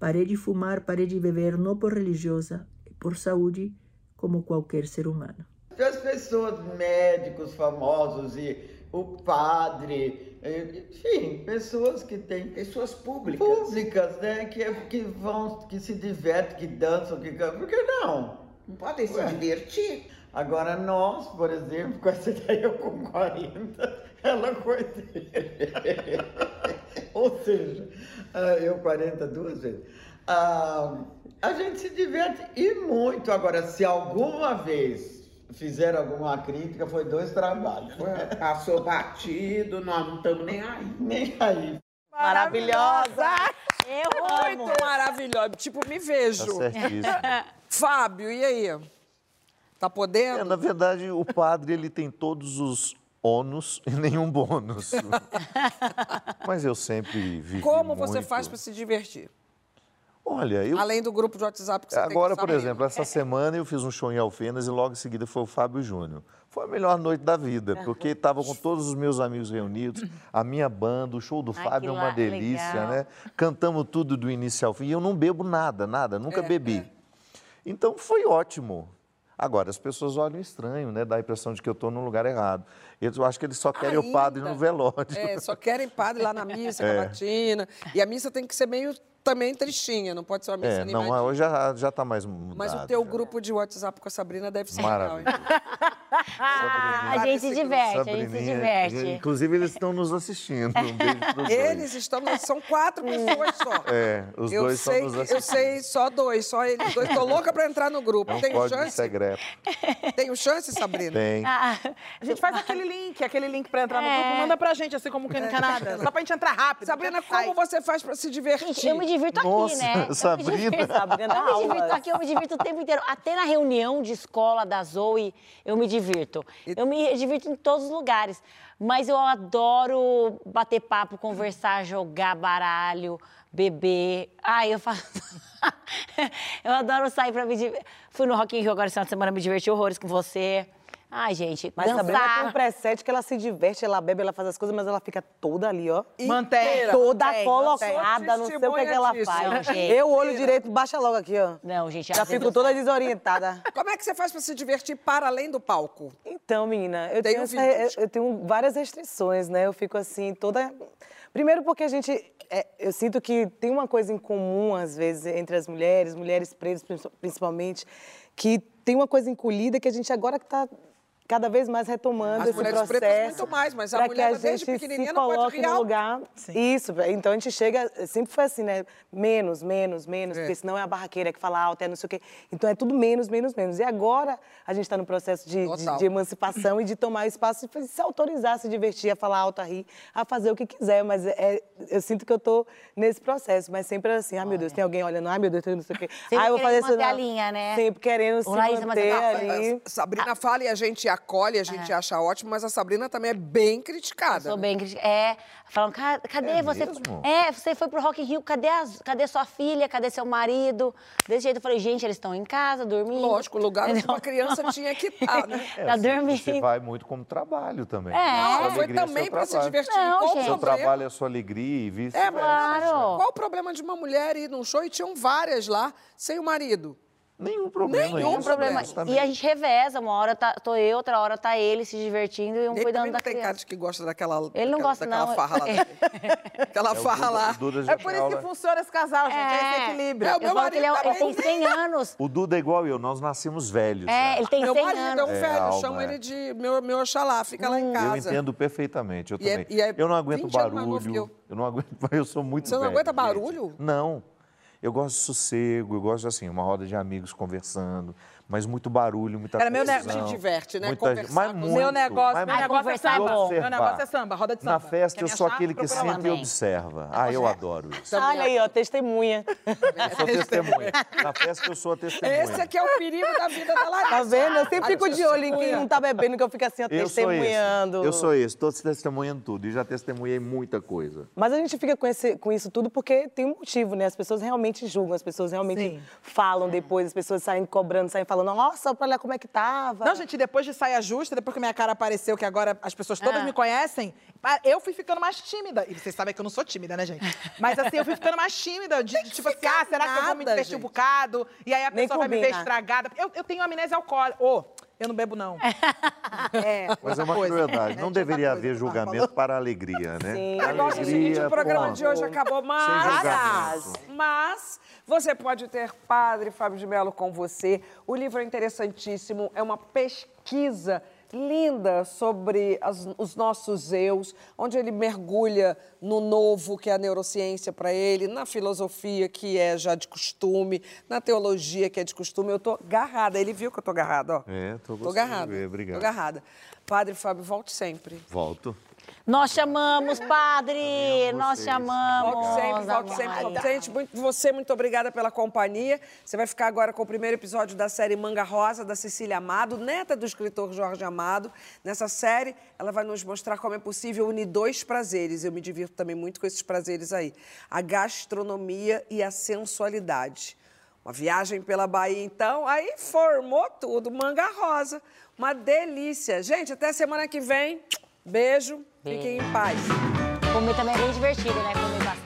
[SPEAKER 12] Parei de fumar, parei de beber, não por religiosa, por saúde, como qualquer ser humano.
[SPEAKER 13] As pessoas, médicos famosos e o padre, eh, enfim, pessoas que têm
[SPEAKER 14] Pessoas públicas.
[SPEAKER 13] públicas, né, que, que vão, que se divertem, que dançam, que cantam, por que não?
[SPEAKER 14] Não podem se
[SPEAKER 13] Ué.
[SPEAKER 14] divertir.
[SPEAKER 13] Agora nós, por exemplo, com essa daí eu com 40, ela 80. Ou seja, ah, eu 40 duas vezes. Ah, a gente se diverte e muito. Agora, se alguma vez fizeram alguma crítica, foi dois trabalhos.
[SPEAKER 14] Passou batido, nós não estamos nem aí.
[SPEAKER 13] Nem aí.
[SPEAKER 4] Maravilhosa!
[SPEAKER 2] Eu
[SPEAKER 4] Muito maravilhosa. Tipo, me vejo.
[SPEAKER 5] Tá certíssimo.
[SPEAKER 4] Fábio, e aí? Tá podendo?
[SPEAKER 5] É, na verdade, o padre ele tem todos os ônus e nenhum bônus. Mas eu sempre vivi
[SPEAKER 4] Como você
[SPEAKER 5] muito.
[SPEAKER 4] faz para se divertir?
[SPEAKER 5] Olha, eu...
[SPEAKER 4] Além do grupo de WhatsApp que você
[SPEAKER 5] Agora,
[SPEAKER 4] tem
[SPEAKER 5] por exemplo, essa semana eu fiz um show em Alfenas e logo em seguida foi o Fábio Júnior. Foi a melhor noite da vida, porque estava com todos os meus amigos reunidos, a minha banda, o show do
[SPEAKER 2] Ai,
[SPEAKER 5] Fábio é
[SPEAKER 2] que
[SPEAKER 5] uma delícia,
[SPEAKER 2] legal.
[SPEAKER 5] né? Cantamos tudo do início ao fim. E eu não bebo nada, nada, nunca
[SPEAKER 4] É,
[SPEAKER 5] bebi. Então foi ótimo. Agora, as pessoas olham estranho, né? Dá a impressão de que eu estou no lugar errado. Eles, eu acho que eles só querem o padre
[SPEAKER 4] Ainda.
[SPEAKER 5] no velório.
[SPEAKER 4] É, só querem padre lá na missa,
[SPEAKER 5] É.
[SPEAKER 4] com a batina. E a missa tem que ser meio também tristinha, não pode ser uma missa
[SPEAKER 5] É, não,
[SPEAKER 4] animadinha.
[SPEAKER 5] hoje já, já tá mais mudado.
[SPEAKER 4] Mas o teu grupo de WhatsApp com a Sabrina deve ser
[SPEAKER 5] Maravilhoso.
[SPEAKER 4] legal. hein?
[SPEAKER 2] A gente se diverte, a gente se diverte.
[SPEAKER 5] Inclusive, eles estão nos assistindo. Um beijo pros dois.
[SPEAKER 4] Eles estão. São quatro pessoas só.
[SPEAKER 5] É, os
[SPEAKER 4] eu
[SPEAKER 5] dois
[SPEAKER 4] sei,
[SPEAKER 5] estão nos assistindo.
[SPEAKER 4] Eu sei só dois, só eles dois. Tô louca pra entrar no grupo.
[SPEAKER 5] É um
[SPEAKER 4] Tem
[SPEAKER 5] código
[SPEAKER 4] chance?
[SPEAKER 5] secreto.
[SPEAKER 4] Tem chance, Sabrina?
[SPEAKER 5] Tem.
[SPEAKER 2] Ah,
[SPEAKER 1] A gente faz aquele link, aquele link pra entrar no
[SPEAKER 2] É.
[SPEAKER 1] grupo, manda pra gente, assim como quem não quer nada. Só pra gente entrar rápido.
[SPEAKER 4] Sabrina,
[SPEAKER 1] sai.
[SPEAKER 4] como você faz pra se divertir?
[SPEAKER 2] Gente, eu me divirto aqui,
[SPEAKER 5] Nossa,
[SPEAKER 2] né? Eu me
[SPEAKER 5] Sabrina.
[SPEAKER 2] divirto.
[SPEAKER 3] Sabrina
[SPEAKER 2] Eu me divirto aqui, eu me divirto o tempo inteiro. Até na reunião de escola da Zoe, eu me divirto. Eu me divirto em todos os lugares. Mas eu adoro bater papo, conversar, jogar baralho, beber. Ai, eu faço. eu adoro sair pra me divertir. Fui no Rock in Rio agora de semana, me diverti horrores com você. Ai, gente,
[SPEAKER 3] Mas Sabrina tem um
[SPEAKER 2] dançar.
[SPEAKER 3] preset que ela se diverte, ela bebe, ela faz as coisas, mas ela fica toda ali, ó.
[SPEAKER 1] Mantém.
[SPEAKER 3] Toda
[SPEAKER 1] Mantém,
[SPEAKER 3] colocada, não sei o que, que ela
[SPEAKER 4] disso.
[SPEAKER 3] faz.
[SPEAKER 2] Não, gente.
[SPEAKER 3] Eu olho direito, baixa logo aqui, ó.
[SPEAKER 2] Não, gente,
[SPEAKER 3] Já fico toda desorientada.
[SPEAKER 4] Como é que você faz pra se divertir para além do palco?
[SPEAKER 3] Então, menina, eu
[SPEAKER 4] Tenho
[SPEAKER 3] essa- eu tenho várias restrições, né? Eu fico assim, toda. Primeiro porque a gente. é, eu sinto que tem uma coisa em comum, às vezes, entre as mulheres, mulheres pretas princi- principalmente, que tem uma coisa encolhida que a gente agora que está cada vez mais retomando
[SPEAKER 4] As
[SPEAKER 3] esse
[SPEAKER 4] mulheres
[SPEAKER 3] processo.
[SPEAKER 4] pretas muito mais, mas a mulher
[SPEAKER 3] que a
[SPEAKER 4] desde
[SPEAKER 3] gente
[SPEAKER 4] pequenininha
[SPEAKER 3] se
[SPEAKER 4] não pode
[SPEAKER 3] coloque no lugar. Isso, então a gente chega, sempre foi assim, né? Menos, menos, menos, porque senão é a barraqueira que fala alto, é não sei o quê. Então é tudo menos, menos, menos. E agora a gente está no processo de, de, de emancipação e de tomar espaço e se autorizar, a se divertir, a falar alto, a rir, a fazer o que quiser. Mas é, eu sinto que eu tô nesse processo, mas sempre assim, ai meu Deus, tem alguém olhando, ai meu Deus, tem não sei o quê.
[SPEAKER 2] Sempre
[SPEAKER 3] ai, eu vou
[SPEAKER 2] querendo
[SPEAKER 3] fazer isso.
[SPEAKER 2] manter a linha, né?
[SPEAKER 3] Sempre querendo se manter ali.
[SPEAKER 4] Sabrina fala e a gente acolhe, a gente acha ótimo, mas a Sabrina também é bem criticada.
[SPEAKER 2] Sou
[SPEAKER 4] né?
[SPEAKER 2] bem crítica. É, falam, "Ca- cadê
[SPEAKER 5] É
[SPEAKER 2] você?
[SPEAKER 5] mesmo?
[SPEAKER 2] É, você foi pro Rock in Rio, cadê, as- cadê sua filha? Cadê seu marido? Desse jeito eu falei, gente, eles estão em casa, dormindo.
[SPEAKER 4] Lógico, o lugar onde uma criança tinha que estar, né?
[SPEAKER 5] É,
[SPEAKER 2] Tá
[SPEAKER 5] você-
[SPEAKER 2] dormindo.
[SPEAKER 5] Você vai muito como trabalho também.
[SPEAKER 2] É.
[SPEAKER 4] Não, foi
[SPEAKER 5] alegria é
[SPEAKER 4] também
[SPEAKER 5] seu
[SPEAKER 4] para se divertir.
[SPEAKER 2] Não,
[SPEAKER 4] Qual o
[SPEAKER 2] gente.
[SPEAKER 5] Seu trabalho é a sua alegria e vice
[SPEAKER 4] É, mas
[SPEAKER 2] Claro.
[SPEAKER 4] qual o problema de uma mulher ir num show e tinham várias lá sem o marido?
[SPEAKER 5] Nenhum problema
[SPEAKER 4] Nenhum
[SPEAKER 5] isso,
[SPEAKER 2] problema.
[SPEAKER 5] justamente.
[SPEAKER 2] E a gente reveza, uma hora tá, tô eu, outra hora tá ele se divertindo e um
[SPEAKER 4] Ele
[SPEAKER 2] cuidando da
[SPEAKER 4] tem cara
[SPEAKER 2] criança.
[SPEAKER 4] de que gosta daquela
[SPEAKER 2] Ele não
[SPEAKER 4] daquela-
[SPEAKER 2] gosta,
[SPEAKER 4] daquela
[SPEAKER 2] não.
[SPEAKER 4] farra lá. Aquela
[SPEAKER 5] É,
[SPEAKER 4] farra lá.
[SPEAKER 1] É por isso que funciona esse casal, gente. É, esse equilíbrio.
[SPEAKER 4] É, o
[SPEAKER 2] Eu
[SPEAKER 4] meu
[SPEAKER 2] que ele, é-
[SPEAKER 4] marido
[SPEAKER 2] ele tem
[SPEAKER 4] também.
[SPEAKER 2] 100 anos.
[SPEAKER 5] O Duda é igual eu, nós nascemos velhos.
[SPEAKER 2] É,
[SPEAKER 5] já.
[SPEAKER 2] ele tem
[SPEAKER 4] Meu
[SPEAKER 2] 100
[SPEAKER 4] marido é um
[SPEAKER 2] anos.
[SPEAKER 5] É,
[SPEAKER 4] velho, eu chamo
[SPEAKER 5] é.
[SPEAKER 4] ele de meu, meu Oxalá, fica lá em
[SPEAKER 5] Eu
[SPEAKER 4] casa.
[SPEAKER 5] entendo perfeitamente, eu
[SPEAKER 4] é-
[SPEAKER 5] também.
[SPEAKER 4] é
[SPEAKER 5] eu não aguento
[SPEAKER 4] 20 anos mais novo
[SPEAKER 5] barulho.
[SPEAKER 4] eu.
[SPEAKER 5] Eu não aguento, eu sou muito
[SPEAKER 4] Você não
[SPEAKER 5] velho,
[SPEAKER 4] aguenta barulho?
[SPEAKER 5] Não. Eu gosto de sossego, eu gosto assim, uma roda de amigos conversando, mas muito barulho, muita
[SPEAKER 1] Cara, meu
[SPEAKER 5] confusão.
[SPEAKER 1] ne-
[SPEAKER 4] te diverte, né?
[SPEAKER 5] muita
[SPEAKER 4] Conversar
[SPEAKER 5] mas muito,
[SPEAKER 1] Meu negócio,
[SPEAKER 5] mas
[SPEAKER 1] meu negócio é
[SPEAKER 2] é
[SPEAKER 1] samba. Meu negócio é samba, roda de samba.
[SPEAKER 5] Na festa
[SPEAKER 1] Quer
[SPEAKER 5] eu sou
[SPEAKER 1] achar?
[SPEAKER 5] aquele que
[SPEAKER 1] Procura
[SPEAKER 5] e
[SPEAKER 2] Também.
[SPEAKER 5] observa. Ah, eu adoro isso.
[SPEAKER 3] Olha aí, ó, testemunha.
[SPEAKER 5] Eu sou testemunha. Na festa eu sou a testemunha.
[SPEAKER 4] Esse aqui é o perigo da vida da Larissa.
[SPEAKER 3] Tá vendo? Eu sempre fico de olho em quem não tá bebendo, que eu fico assim, ó, testemunhando.
[SPEAKER 5] Eu sou esse, estou testemunhando tudo e já testemunhei muita coisa.
[SPEAKER 3] Mas a gente fica com, esse- com isso tudo porque tem um motivo, né? As pessoas realmente julgam, as pessoas realmente
[SPEAKER 1] Sim.
[SPEAKER 3] falam depois, as pessoas saem cobrando, saem falando, nossa, pra olhar como é que tava.
[SPEAKER 1] Não, gente, depois de saia justa, depois que minha cara apareceu, que agora as pessoas todas
[SPEAKER 2] Ah.
[SPEAKER 1] me conhecem, pa- eu fui ficando mais tímida. E vocês sabem que eu não sou tímida, né, gente? Mas assim, eu fui ficando mais tímida. De, de tipo assim, ah, será que eu vou me
[SPEAKER 4] nada,
[SPEAKER 1] divertir um
[SPEAKER 4] gente.
[SPEAKER 1] bocado? E aí a pessoa vai me ver estragada. Eu, eu tenho amnésia alcoólica. Ô, eu não bebo, não. É,
[SPEAKER 5] Mas é uma
[SPEAKER 1] coisa.
[SPEAKER 5] crueldade. Não deveria haver julgamento para a alegria, né?
[SPEAKER 3] Sim.
[SPEAKER 5] A
[SPEAKER 4] Negócio é o
[SPEAKER 5] alegria,
[SPEAKER 4] programa
[SPEAKER 5] ponto.
[SPEAKER 4] de hoje acabou, mas, mas você pode ter Padre Fábio de Mello com você. O livro é interessantíssimo, é uma pesquisa linda sobre as- os nossos eus, onde ele mergulha no novo, que é a neurociência para ele, na filosofia, que é já de costume, na teologia, que é de costume. Eu tô garrada, ele viu que eu tô garrada, ó.
[SPEAKER 5] É, tô
[SPEAKER 4] Tô garrada.
[SPEAKER 5] obrigado.
[SPEAKER 4] Tô garrada. Padre Fábio, volte sempre.
[SPEAKER 5] Volto.
[SPEAKER 2] Nós chamamos, padre! Nós chamamos.
[SPEAKER 4] Volte sempre, volte sempre, sempre. Muito- Você, muito obrigada pela companhia. Você vai ficar agora com o primeiro episódio da série Manga Rosa, da Cecília Amado, neta do escritor Jorge Amado. Nessa série, ela vai nos mostrar como é possível unir dois prazeres. Eu me divirto também muito com esses prazeres aí. A gastronomia e a sensualidade. Uma viagem pela Bahia, então, aí formou tudo. Manga Rosa. Uma delícia. Gente, até semana que vem. Beijo. Fiquem em paz.
[SPEAKER 2] Comer também é bem divertido, né? Comer bastante.